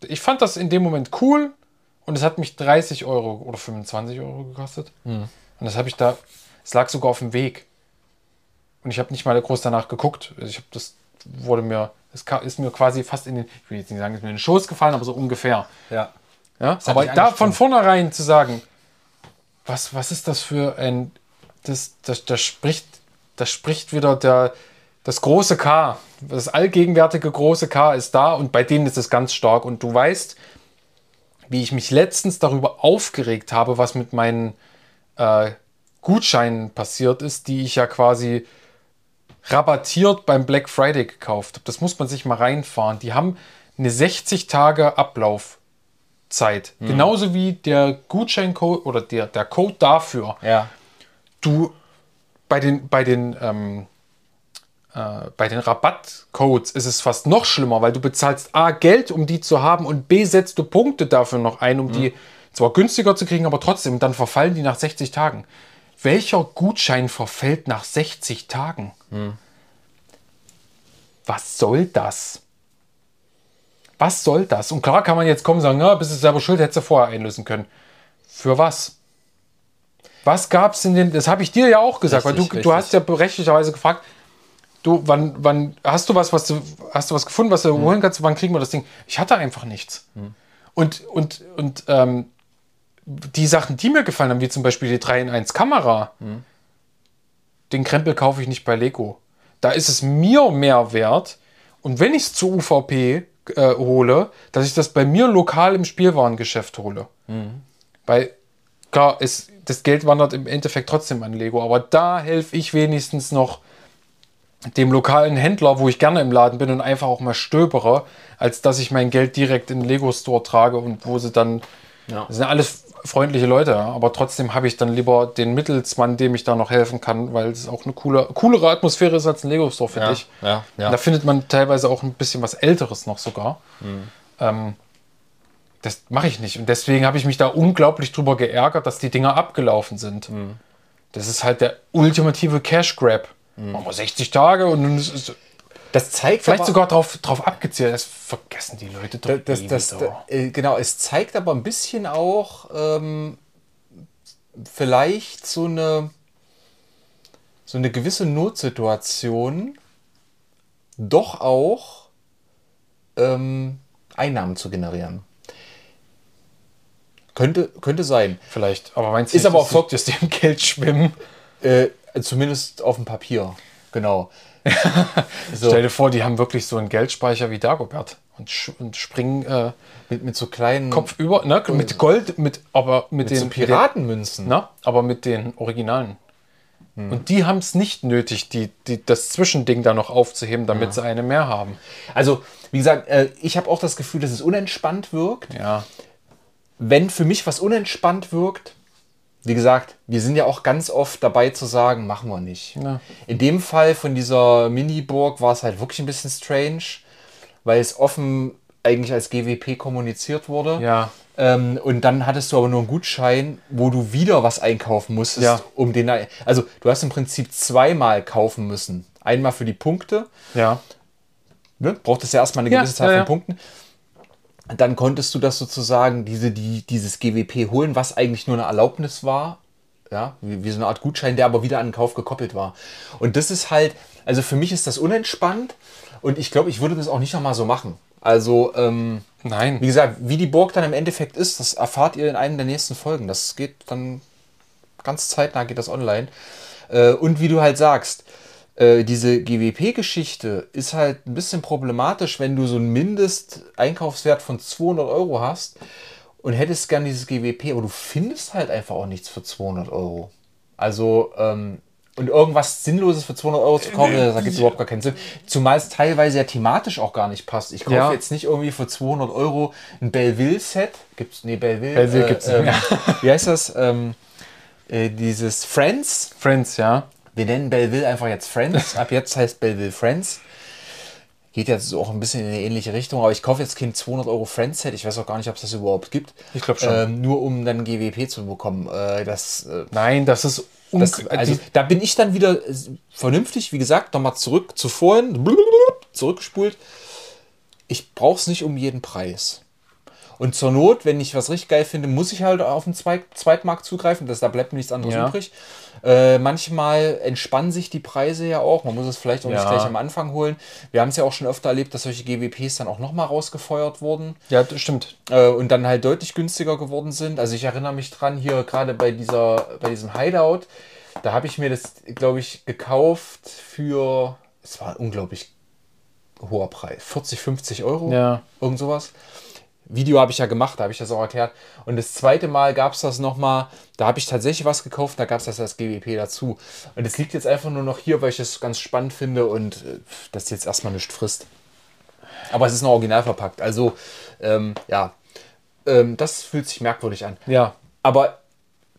ich fand das in dem Moment cool und es hat mich 30 Euro oder 25 Euro gekostet. Und das habe ich da, es lag sogar auf dem Weg. Und ich habe nicht mal groß danach geguckt. Also Ich habe das wurde mir, es ist mir quasi fast in den, ich will jetzt nicht sagen, ist mir in den Schoß gefallen, aber so ungefähr. Ja. Ja? Aber da von vornherein zu sagen, was, was ist das für ein, das, das, das spricht, das spricht wieder der, das große K, das allgegenwärtige große K ist da und bei denen ist es ganz stark. Und du weißt, wie ich mich letztens darüber aufgeregt habe, was mit meinen äh, Gutscheinen passiert ist, die ich ja quasi rabattiert beim Black Friday gekauft habe. Das muss man sich mal reinfahren. Die haben eine 60 Tage Ablaufzeit. Genauso wie der Gutscheincode oder der, der Code dafür. Ja. Du bei den, bei den, ähm, äh, bei den Rabattcodes ist es fast noch schlimmer, weil du bezahlst A Geld, um die zu haben und B setzt du Punkte dafür noch ein, um die zwar günstiger zu kriegen, aber trotzdem, dann verfallen die nach 60 Tagen. Welcher Gutschein verfällt nach 60 Tagen? Was soll das? Was soll das? Und klar kann man jetzt kommen und sagen, ja, bist du selber schuld, hättest du vorher einlösen können. Für was? Was gab es in den, das habe ich dir ja auch gesagt, weil Richtig, du, du hast ja berechtigterweise gefragt, du, wann, wann, hast du was, was du, hast du was gefunden, was du Hm. holen kannst, wann kriegen wir das Ding? Ich hatte einfach nichts. Und, und, und ähm, die Sachen, die mir gefallen haben, wie zum Beispiel die 3 in 1 Kamera, Hm. den Krempel kaufe ich nicht bei Lego. Da ist es mir mehr wert. Und wenn ich es zur UVP äh, hole, dass ich das bei mir lokal im Spielwarengeschäft hole. Weil, klar, ist, das Geld wandert im Endeffekt trotzdem an Lego. Aber da helfe ich wenigstens noch dem lokalen Händler, wo ich gerne im Laden bin und einfach auch mal stöbere, als dass ich mein Geld direkt in den Lego-Store trage und wo sie dann. Ja. Das sind alles freundliche Leute, aber trotzdem habe ich dann lieber den Mittelsmann, dem ich da noch helfen kann, weil es auch eine coole, coolere Atmosphäre ist als ein Lego-Store, finde Ja, ich. ja, ja. Da findet man teilweise auch ein bisschen was Älteres noch sogar. Mhm. Ähm, das mache ich nicht. Und deswegen habe ich mich da unglaublich drüber geärgert, dass die Dinger abgelaufen sind. Mhm. Das ist halt der ultimative Cash Grab. Machen wir 60 Tage und dann ist es Das zeigt vielleicht aber, sogar drauf, drauf abgezählt. Das vergessen die Leute doch das, das, das, äh, genau, es zeigt aber ein bisschen auch ähm, vielleicht so eine so eine gewisse Notsituation doch auch ähm, Einnahmen zu generieren. Könnte, könnte sein. Vielleicht, aber meinst du, Ist aber auch folgt es dem Geld schwimmen? Äh, zumindest auf dem Papier. Genau. So. Stell dir vor, die haben wirklich so einen Geldspeicher wie Dagobert und, und springen äh, Mit, mit so kleinen Kopf über, ne? mit Gold, mit, aber mit, mit so den Piratenmünzen. Na, ne? aber mit den Originalen. Hm. Und die haben es nicht nötig, die, die, das Zwischending da noch aufzuheben, damit sie eine mehr haben. Also, wie gesagt, äh, ich habe auch das Gefühl, dass es unentspannt wirkt. Ja. wenn für mich was unentspannt wirkt, wie gesagt, wir sind ja auch ganz oft dabei zu sagen, machen wir nicht. Ja. In dem Fall von dieser Mini-Burg war es halt wirklich ein bisschen strange, weil es offen eigentlich als GWP kommuniziert wurde. Ja. Ähm, und dann hattest du aber nur einen Gutschein, wo du wieder was einkaufen musstest, Ja. um den. Also du hast im Prinzip zweimal kaufen müssen. Einmal für die Punkte, Ja. ne? brauchtest ja erstmal eine gewisse Zahl von. Punkten. Dann konntest du das sozusagen, diese, die, dieses GWP holen, was eigentlich nur eine Erlaubnis war. Ja, wie, wie so eine Art Gutschein, der aber wieder an den Kauf gekoppelt war. Und das ist halt, also für mich ist das unentspannt und ich glaube, ich würde das auch nicht nochmal so machen. Also, ähm, Nein. wie gesagt, wie die Burg dann im Endeffekt ist, das erfahrt ihr in einem der nächsten Folgen. Das geht dann ganz zeitnah, geht das online. Äh, und wie du halt sagst, äh, diese GWP-Geschichte ist halt ein bisschen problematisch, wenn du so einen Mindesteinkaufswert von 200 Euro hast und hättest gern dieses GWP, aber du findest halt einfach auch nichts für 200 Euro. Also, ähm, und irgendwas Sinnloses für 200 Euro zu kaufen, das ergibt überhaupt gar keinen Sinn. Zumal es teilweise ja thematisch auch gar nicht passt. Ich kaufe Ja. jetzt nicht irgendwie für 200 Euro ein Belleville-Set. Gibt's, nee, Belleville. Belleville gibt's nicht ähm, mehr. Wie heißt das? Ähm, äh, dieses Friends. Friends, ja. Wir nennen Belleville einfach jetzt Friends. Ab jetzt heißt Belleville Friends. Geht jetzt auch ein bisschen in eine ähnliche Richtung, aber ich kaufe jetzt kein 200 Euro Friends-Set. Ich weiß auch gar nicht, ob es das überhaupt gibt. Ich glaub schon. Ähm, nur um dann GWP zu bekommen. Äh, das, äh, Nein, das ist das, also, da bin ich dann wieder vernünftig, wie gesagt, nochmal zurück zu vorhin, zurückgespult. Ich brauche es nicht um jeden Preis. Und zur Not, wenn ich was richtig geil finde, muss ich halt auf den Zweit Zweitmarkt zugreifen. Das, da bleibt mir nichts anderes Ja. übrig. Äh, manchmal entspannen sich die Preise ja auch. Man muss es vielleicht auch nicht Ja. gleich am Anfang holen. Wir haben es ja auch schon öfter erlebt, dass solche GWPs dann auch nochmal rausgefeuert wurden ja, das stimmt. äh, und dann halt deutlich günstiger geworden sind. Also ich erinnere mich dran, hier gerade bei dieser, bei diesem Hideout, da habe ich mir das, glaube ich, gekauft für, es war ein unglaublich hoher Preis, 40, 50 Euro, Ja. irgend sowas. Video habe ich ja gemacht, da habe ich das auch erklärt. Und das zweite Mal gab es das nochmal, da habe ich tatsächlich was gekauft, da gab es das als GWP dazu. Und es liegt jetzt einfach nur noch hier, weil ich es ganz spannend finde und äh, das jetzt erstmal nicht frisst. Aber es ist noch original verpackt. Also, ähm, ja, ähm, das fühlt sich merkwürdig an. Ja. Aber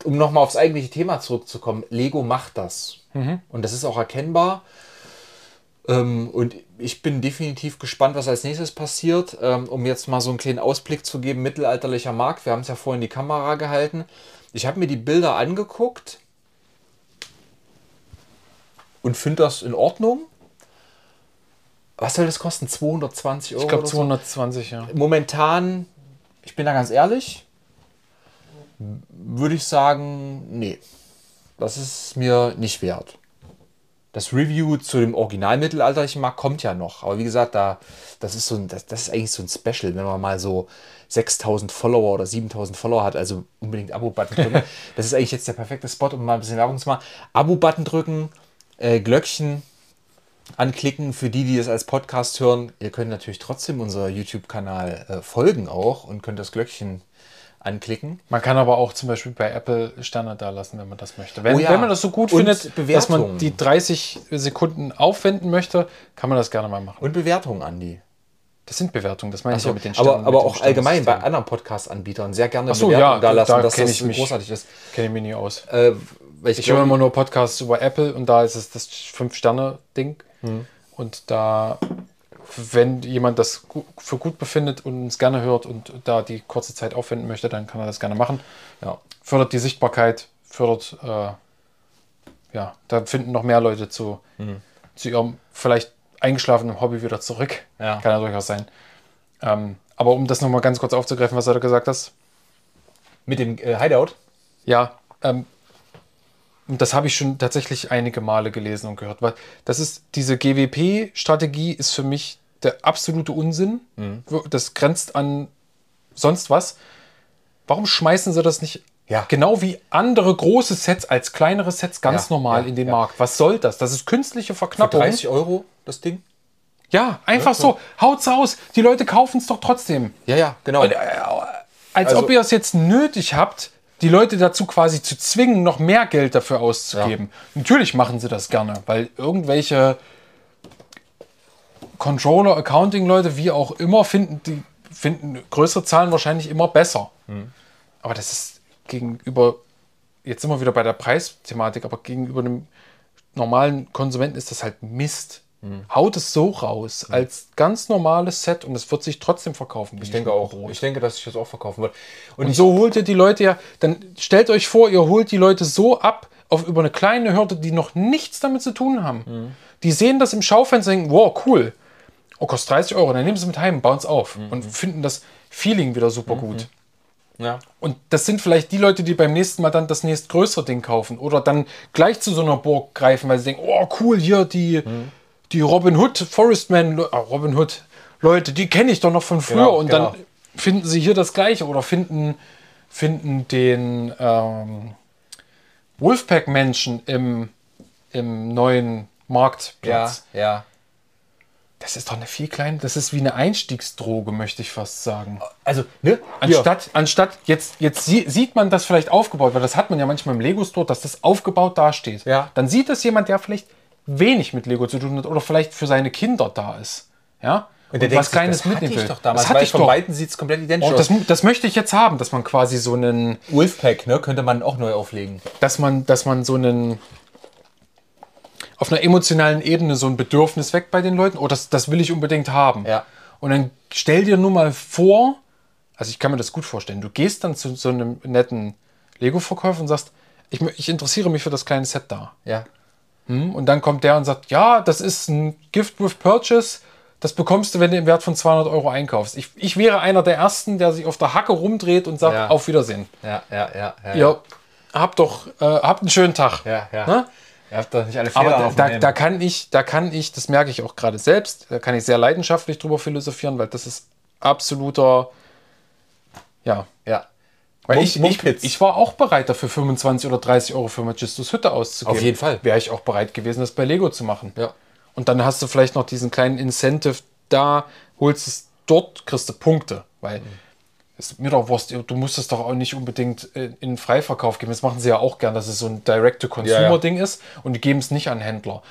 um nochmal aufs eigentliche Thema zurückzukommen, Lego macht das. Und das ist auch erkennbar. Ähm, und ich bin definitiv gespannt, was als nächstes passiert. Ähm, um jetzt mal so einen kleinen Ausblick zu geben, mittelalterlicher Markt. Wir haben es ja vorhin die Kamera gehalten. Ich habe mir die Bilder angeguckt und finde das in Ordnung. Was soll das kosten? 220 Euro? Ich glaube oder so? 220, ja. Momentan, ich bin da ganz ehrlich, würde ich sagen, nee, das ist mir nicht wert. Das Review zu dem originalmittelalterlichen Markt kommt ja noch. Aber wie gesagt, da, das, ist so ein, das, das ist eigentlich so ein Special, wenn man mal so 6000 Follower oder 7000 Follower hat, also unbedingt Abo-Button drücken. das ist eigentlich jetzt der perfekte Spot, um mal ein bisschen Werbung zu machen. Abo-Button drücken, Äh, Glöckchen anklicken für die, die es als Podcast hören. Ihr könnt natürlich trotzdem unser YouTube-Kanal äh, folgen auch und könnt das Glöckchen anklicken. Man kann aber auch zum Beispiel bei Apple Sterne da lassen, wenn man das möchte. Wenn, Oh ja. wenn man das so gut Und findet, dass man die 30 Sekunden aufwenden möchte, kann man das gerne mal machen. Und Bewertungen, Andi. Das sind Bewertungen, das meine ich So, ja mit den Sternen. aber aber auch allgemein bei anderen Podcast-Anbietern sehr gerne so, Bewertungen ja, da lassen, da dass das ich mich. großartig ist. Kenne ich mich nie aus. Äh, ich Ich höre immer nur Podcasts über Apple und da ist es das 5-Sterne-Ding. Hm. Und da, wenn jemand das für gut befindet und uns gerne hört und da die kurze Zeit aufwenden möchte, dann kann er das gerne machen. ja. Fördert die Sichtbarkeit, fördert, äh, ja, da finden noch mehr Leute zu, Hm. zu ihrem vielleicht eingeschlafenen Hobby wieder zurück. Ja. Kann ja durchaus sein. Ähm, aber um das nochmal ganz kurz aufzugreifen, was du da gesagt hast, Mit dem äh, Hideout? ja, ähm, und das habe ich schon tatsächlich einige Male gelesen und gehört, weil das ist, diese GWP-Strategie ist für mich der absolute Unsinn. Mhm. Das grenzt an sonst was. Warum schmeißen sie das nicht Ja. genau wie andere große Sets als kleinere Sets ganz Ja, normal ja, in den ja. Markt? Was soll das? Das ist künstliche Für Verknappung. 30 Euro das Ding? Ja, einfach so. Haut's aus. Die Leute kaufen es doch trotzdem. Ja, ja, genau. Als Also- ob ihr es jetzt nötig habt, die Leute dazu quasi zu zwingen, noch mehr Geld dafür auszugeben. Natürlich machen sie das gerne, weil irgendwelche Controller, Accounting-Leute, wie auch immer, finden, die finden größere Zahlen wahrscheinlich immer besser. Aber das ist gegenüber, jetzt sind wir wieder bei der Preisthematik, aber gegenüber einem normalen Konsumenten ist das halt Mist. Haut es so raus, als ganz normales Set und es wird sich trotzdem verkaufen. ich denke auch. Ich denke, dass ich das auch verkaufen wird. Und, Und so holt ihr die Leute ja, dann stellt euch vor, ihr holt die Leute so ab, auf über eine kleine Hürde, die noch nichts damit zu tun haben. Mhm. Die sehen das im Schaufenster und denken, wow, cool. Oh, kostet 30 Euro, dann nehmen sie mit heim, bauen es auf Mhm. und finden das Feeling wieder super gut. ja. Und das sind vielleicht die Leute, die beim nächsten Mal dann das nächstgrößere Ding kaufen oder dann gleich zu so einer Burg greifen, weil sie denken, oh cool, hier die, Mhm. Die Robin Hood, Forestman, ah, Robin Hood Leute, die kenne ich doch noch von früher. Genau, und genau. dann finden sie hier das gleiche oder finden, finden den ähm, Wolfpack-Menschen im, im neuen Ja, Marktplatz. ja. Das ist doch eine viel kleine, das ist wie eine Einstiegsdroge, möchte ich fast sagen. Also, ne? Anstatt, anstatt jetzt, jetzt sie, sieht man das vielleicht aufgebaut, weil das hat man ja manchmal im Lego-Store, dass das aufgebaut dasteht. Ja. Dann sieht das jemand, der vielleicht wenig mit Lego zu tun hat oder vielleicht für seine Kinder da ist. Ja? Und der denkt was sich, Kleines das hatte mitnehmen will. doch damals, das hatte ich von doch. Weitem sieht es komplett identisch Und aus. das, das möchte ich jetzt haben, dass man quasi so einen, Wolfpack, ne? Könnte man auch neu auflegen. dass man, dass man so einen auf einer emotionalen Ebene so ein Bedürfnis weckt bei den Leuten. Oh, das, das will ich unbedingt haben. Ja. Und dann stell dir nur mal vor, also ich kann mir das gut vorstellen, du gehst dann zu so einem netten Lego-Verkäufer und sagst, ich, ich interessiere mich für das kleine Set da. Ja. Hm? Und dann kommt der und sagt, ja, das ist ein Gift with Purchase, das bekommst du, wenn du im Wert von 200 Euro einkaufst. Ich, ich wäre einer der Ersten, der sich auf der Hacke rumdreht und sagt, Ja. auf Wiedersehen. Ja, ja, ja. ja, Ja, habt doch, äh, habt einen schönen Tag. Ja, ja. Ne? Ihr habt doch nicht alle Fehler Aber da, da, da kann ich, da kann ich, das merke ich auch gerade selbst, da kann ich sehr leidenschaftlich drüber philosophieren, weil das ist absoluter, ja. Ja. Weil ich, ich, ich war auch bereit dafür 25 oder 30 Euro für Magistus Hütte auszugeben. Auf jeden Fall. Wäre ich auch bereit gewesen, das bei Lego zu machen. Ja. Und dann hast du vielleicht noch diesen kleinen Incentive da, holst es dort, kriegst du Punkte. Weil es ist mir doch Wurst, du musst es doch auch nicht unbedingt in in Freiverkauf geben. Das machen sie ja auch gern, dass es so ein Direct-to-Consumer-Ding ist und die geben es nicht an Händler.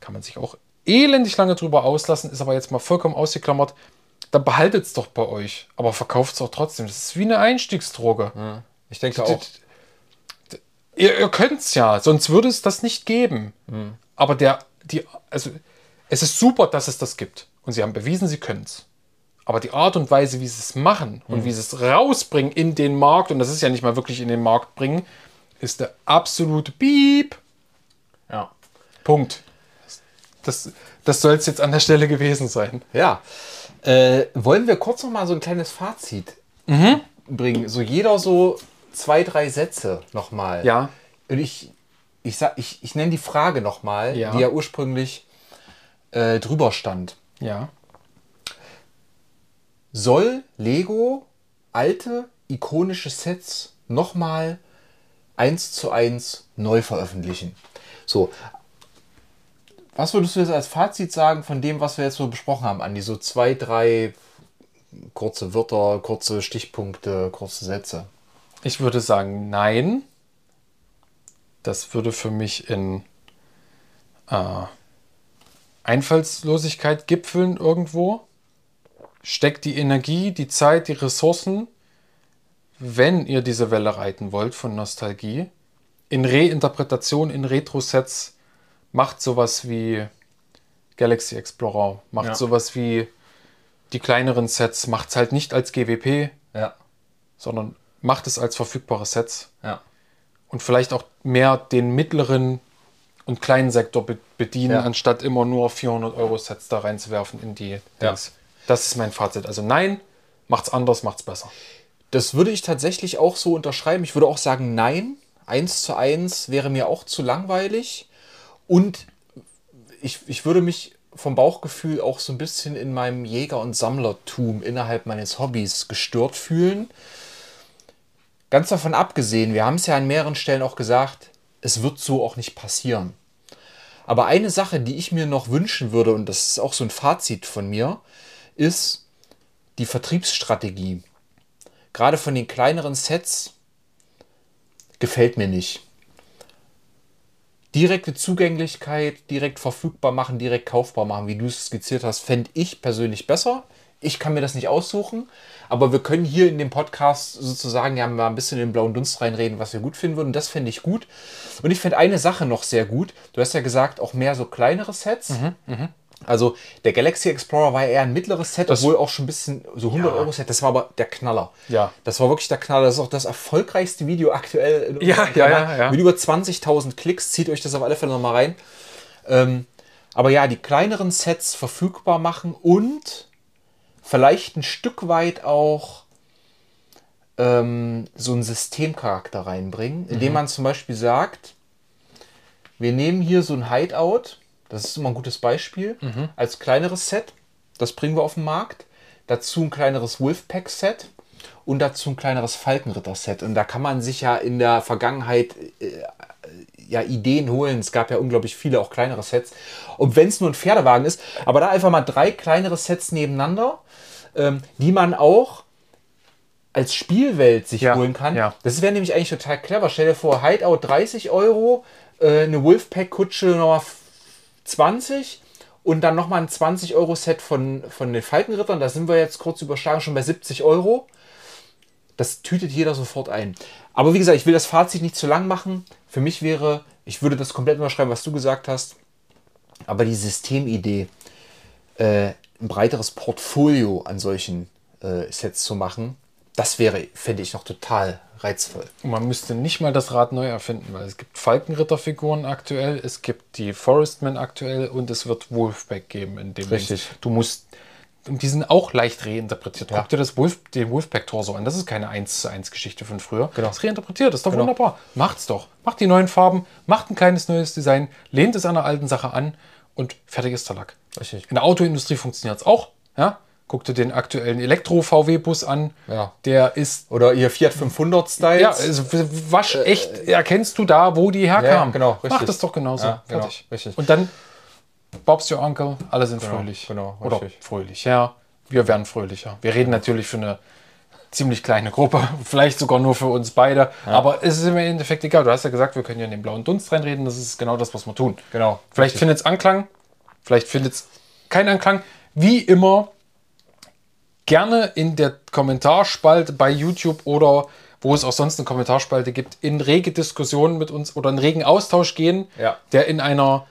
Kann man sich auch elendig lange drüber auslassen, ist aber jetzt mal vollkommen ausgeklammert. Dann behaltet es doch bei euch, aber verkauft es auch trotzdem. Das ist wie eine Einstiegsdroge. Ich denke auch. Ihr, ihr könnt es ja, sonst würde es das nicht geben. Aber der, die, also, es ist super, dass es das gibt. Und sie haben bewiesen, sie können es. Aber die Art und Weise, wie sie es machen und wie sie es rausbringen in den Markt, und das ist ja nicht mal wirklich in den Markt bringen, ist der absolute Beep. Ja. Punkt. Das, das soll es jetzt an der Stelle gewesen sein. Ja. Äh, wollen wir kurz noch mal so ein kleines Fazit Mhm. bringen? So jeder so zwei, drei Sätze noch mal. Ja. Und ich, ich, sag, ich, ich nenne die Frage noch mal, Ja. die ja ursprünglich äh, drüber stand. Ja. Soll Lego alte, ikonische Sets noch mal eins zu eins neu veröffentlichen? So. Was würdest du jetzt als Fazit sagen von dem, was wir jetzt so besprochen haben, Andi? So zwei, drei kurze Wörter, kurze Stichpunkte, kurze Sätze. Ich würde sagen, nein. Das würde für mich in äh, Einfallslosigkeit gipfeln irgendwo. Steckt die Energie, die Zeit, die Ressourcen, wenn ihr diese Welle reiten wollt von Nostalgie, in Reinterpretation, in Retro-Sets, macht sowas wie Galaxy Explorer, macht Ja. sowas wie die kleineren Sets, macht es halt nicht als GWP, Ja. sondern macht es als verfügbare Sets Ja. und vielleicht auch mehr den mittleren und kleinen Sektor be bedienen, anstatt immer nur 400 Euro Sets da reinzuwerfen in die. Dings. Das ist mein Fazit. Also nein, macht's anders, macht's besser. Das würde ich tatsächlich auch so unterschreiben. Ich würde auch sagen, nein. Eins zu eins wäre mir auch zu langweilig. Und ich, ich würde mich vom Bauchgefühl auch so ein bisschen in meinem Jäger- und Sammlertum innerhalb meines Hobbys gestört fühlen. Ganz davon abgesehen, wir haben es ja an mehreren Stellen auch gesagt, es wird so auch nicht passieren. Aber eine Sache, die ich mir noch wünschen würde, und das ist auch so ein Fazit von mir, ist die Vertriebsstrategie gerade von den kleineren Sets gefällt mir nicht. Direkte Zugänglichkeit, direkt verfügbar machen, direkt kaufbar machen, wie du es skizziert hast, fände ich persönlich besser. Ich kann mir das nicht aussuchen, aber wir können hier in dem Podcast sozusagen ja mal ein bisschen in den blauen Dunst reinreden, was wir gut finden würden. Das fände ich gut. Und ich fände eine Sache noch sehr gut. Du hast ja gesagt, auch mehr so kleinere Sets. Also der Galaxy Explorer war eher ein mittleres Set, obwohl auch schon ein bisschen so 100 Ja. Euro Set. Das war aber der Knaller. Ja. Das war wirklich der Knaller. Das ist auch das erfolgreichste Video aktuell. In Ja, ja, ja, ja. Mit über 20.000 Klicks. Zieht euch das auf alle Fälle nochmal rein. Ähm, aber ja, die kleineren Sets verfügbar machen und vielleicht ein Stück weit auch ähm, so einen Systemcharakter reinbringen, indem Mhm. man zum Beispiel sagt, wir nehmen hier so ein Hideout, das ist immer ein gutes Beispiel, Mhm. als kleineres Set, das bringen wir auf den Markt, dazu ein kleineres Wolfpack-Set und dazu ein kleineres Falkenritter-Set. Und da kann man sich ja in der Vergangenheit äh, ja, Ideen holen. Es gab ja unglaublich viele auch kleinere Sets. Und wenn es nur ein Pferdewagen ist, aber da einfach mal drei kleinere Sets nebeneinander, ähm, die man auch als Spielwelt sich Ja, holen kann. ja. Das wäre nämlich eigentlich total clever. Stell dir vor, Hideout 30 Euro, äh, eine Wolfpack-Kutsche nochmal 20 und dann nochmal ein 20-Euro-Set von, von den Falkenrittern. Da sind wir jetzt kurz überschlagen, schon bei 70 Euro. Das tütet jeder sofort ein. Aber wie gesagt, ich will das Fazit nicht zu lang machen. Für mich wäre, ich würde das komplett unterschreiben, was du gesagt hast. Aber die Systemidee, äh, ein breiteres Portfolio an solchen äh, Sets zu machen, das wäre, fände ich noch total reizvoll. Und man müsste nicht mal das Rad neu erfinden, weil es gibt Falkenritterfiguren aktuell, es gibt die Forestmen aktuell und es wird Wolfpack geben in dem Richtig. Du musst und die sind auch leicht reinterpretiert. Ja. Guck dir das Wolf, den Wolfpack-Torso an. Das ist keine 1 zu 1 Geschichte von früher. Genau. Das ist reinterpretiert, das ist doch Genau. wunderbar. Macht's doch. Macht die neuen Farben, macht ein kleines neues Design, lehnt es an der alten Sache an und fertig ist der Lack. Richtig. In der Autoindustrie funktioniert es auch. Ja? Guck dir den aktuellen Elektro-VW-Bus an. Ja. Der ist Oder ihr Fiat 500 Styles. ja, also wasch echt, erkennst du da, wo die herkamen. Äh, genau, Mach richtig. das doch genauso. Ja, genau, Fertig. richtig. Und dann Bob's Your Uncle, alle sind fröhlich. genau, Oder richtig. fröhlich, ja. Wir werden fröhlicher. Wir reden natürlich für eine ziemlich kleine Gruppe, vielleicht sogar nur für uns beide. Aber es ist im Endeffekt egal. Du hast ja gesagt, wir können ja in den blauen Dunst reinreden. Das ist genau das, was wir tun. Genau. Vielleicht findet es Anklang, vielleicht findet es keinen Anklang. Wie immer, gerne in der Kommentarspalte bei YouTube oder wo es auch sonst eine Kommentarspalte gibt, in rege Diskussionen mit uns oder in regen Austausch gehen, Ja. der in einer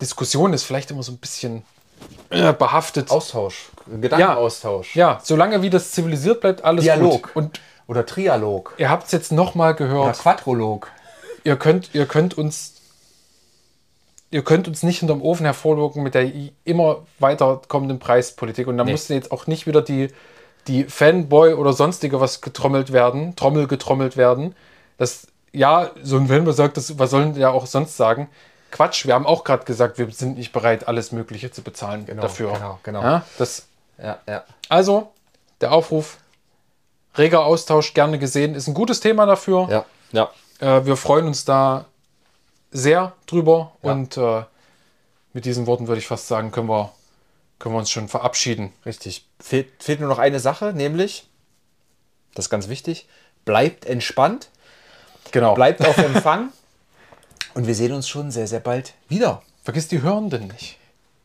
Diskussion ist vielleicht immer so ein bisschen äh, behaftet. Austausch. Gedankenaustausch. ja, solange wie das zivilisiert bleibt, alles Dialog. gut. Und Oder Trialog. ihr habt es jetzt nochmal Oder gehört. Quadrolog. ihr könnt, ihr könnt uns, ihr könnt uns nicht hinterm Ofen hervorlocken mit der immer weiter kommenden Preispolitik. Und da Nee. musste jetzt auch nicht wieder die, die Fanboy oder sonstige was getrommelt werden, Trommel getrommelt werden. Das, ja, so ein Filmer sagt, das, was sollen ja auch sonst sagen? Quatsch, wir haben auch gerade gesagt, wir sind nicht bereit, alles Mögliche zu bezahlen dafür. genau, genau. Ja, das, Ja, ja. also, der Aufruf, reger Austausch, gerne gesehen, ist ein gutes Thema dafür. Ja, ja. Äh, wir freuen uns da sehr drüber Ja. und äh, mit diesen Worten würde ich fast sagen, können wir, können wir uns schon verabschieden. Richtig. Fehlt, fehlt nur noch eine Sache, nämlich, das ist ganz wichtig, bleibt entspannt, Genau. bleibt auf Empfang und wir sehen uns schon sehr, sehr bald wieder. Vergiss die Hörenden nicht.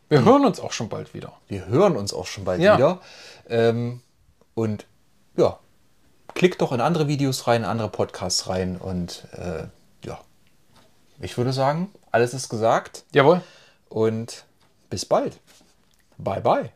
Wir hören uns auch schon bald wieder. Wir hören uns auch schon bald Ja. wieder. Ähm, und ja, klickt doch in andere Videos rein, andere Podcasts rein und äh, ich würde sagen, alles ist gesagt Jawohl. und bis bald. Bye bye.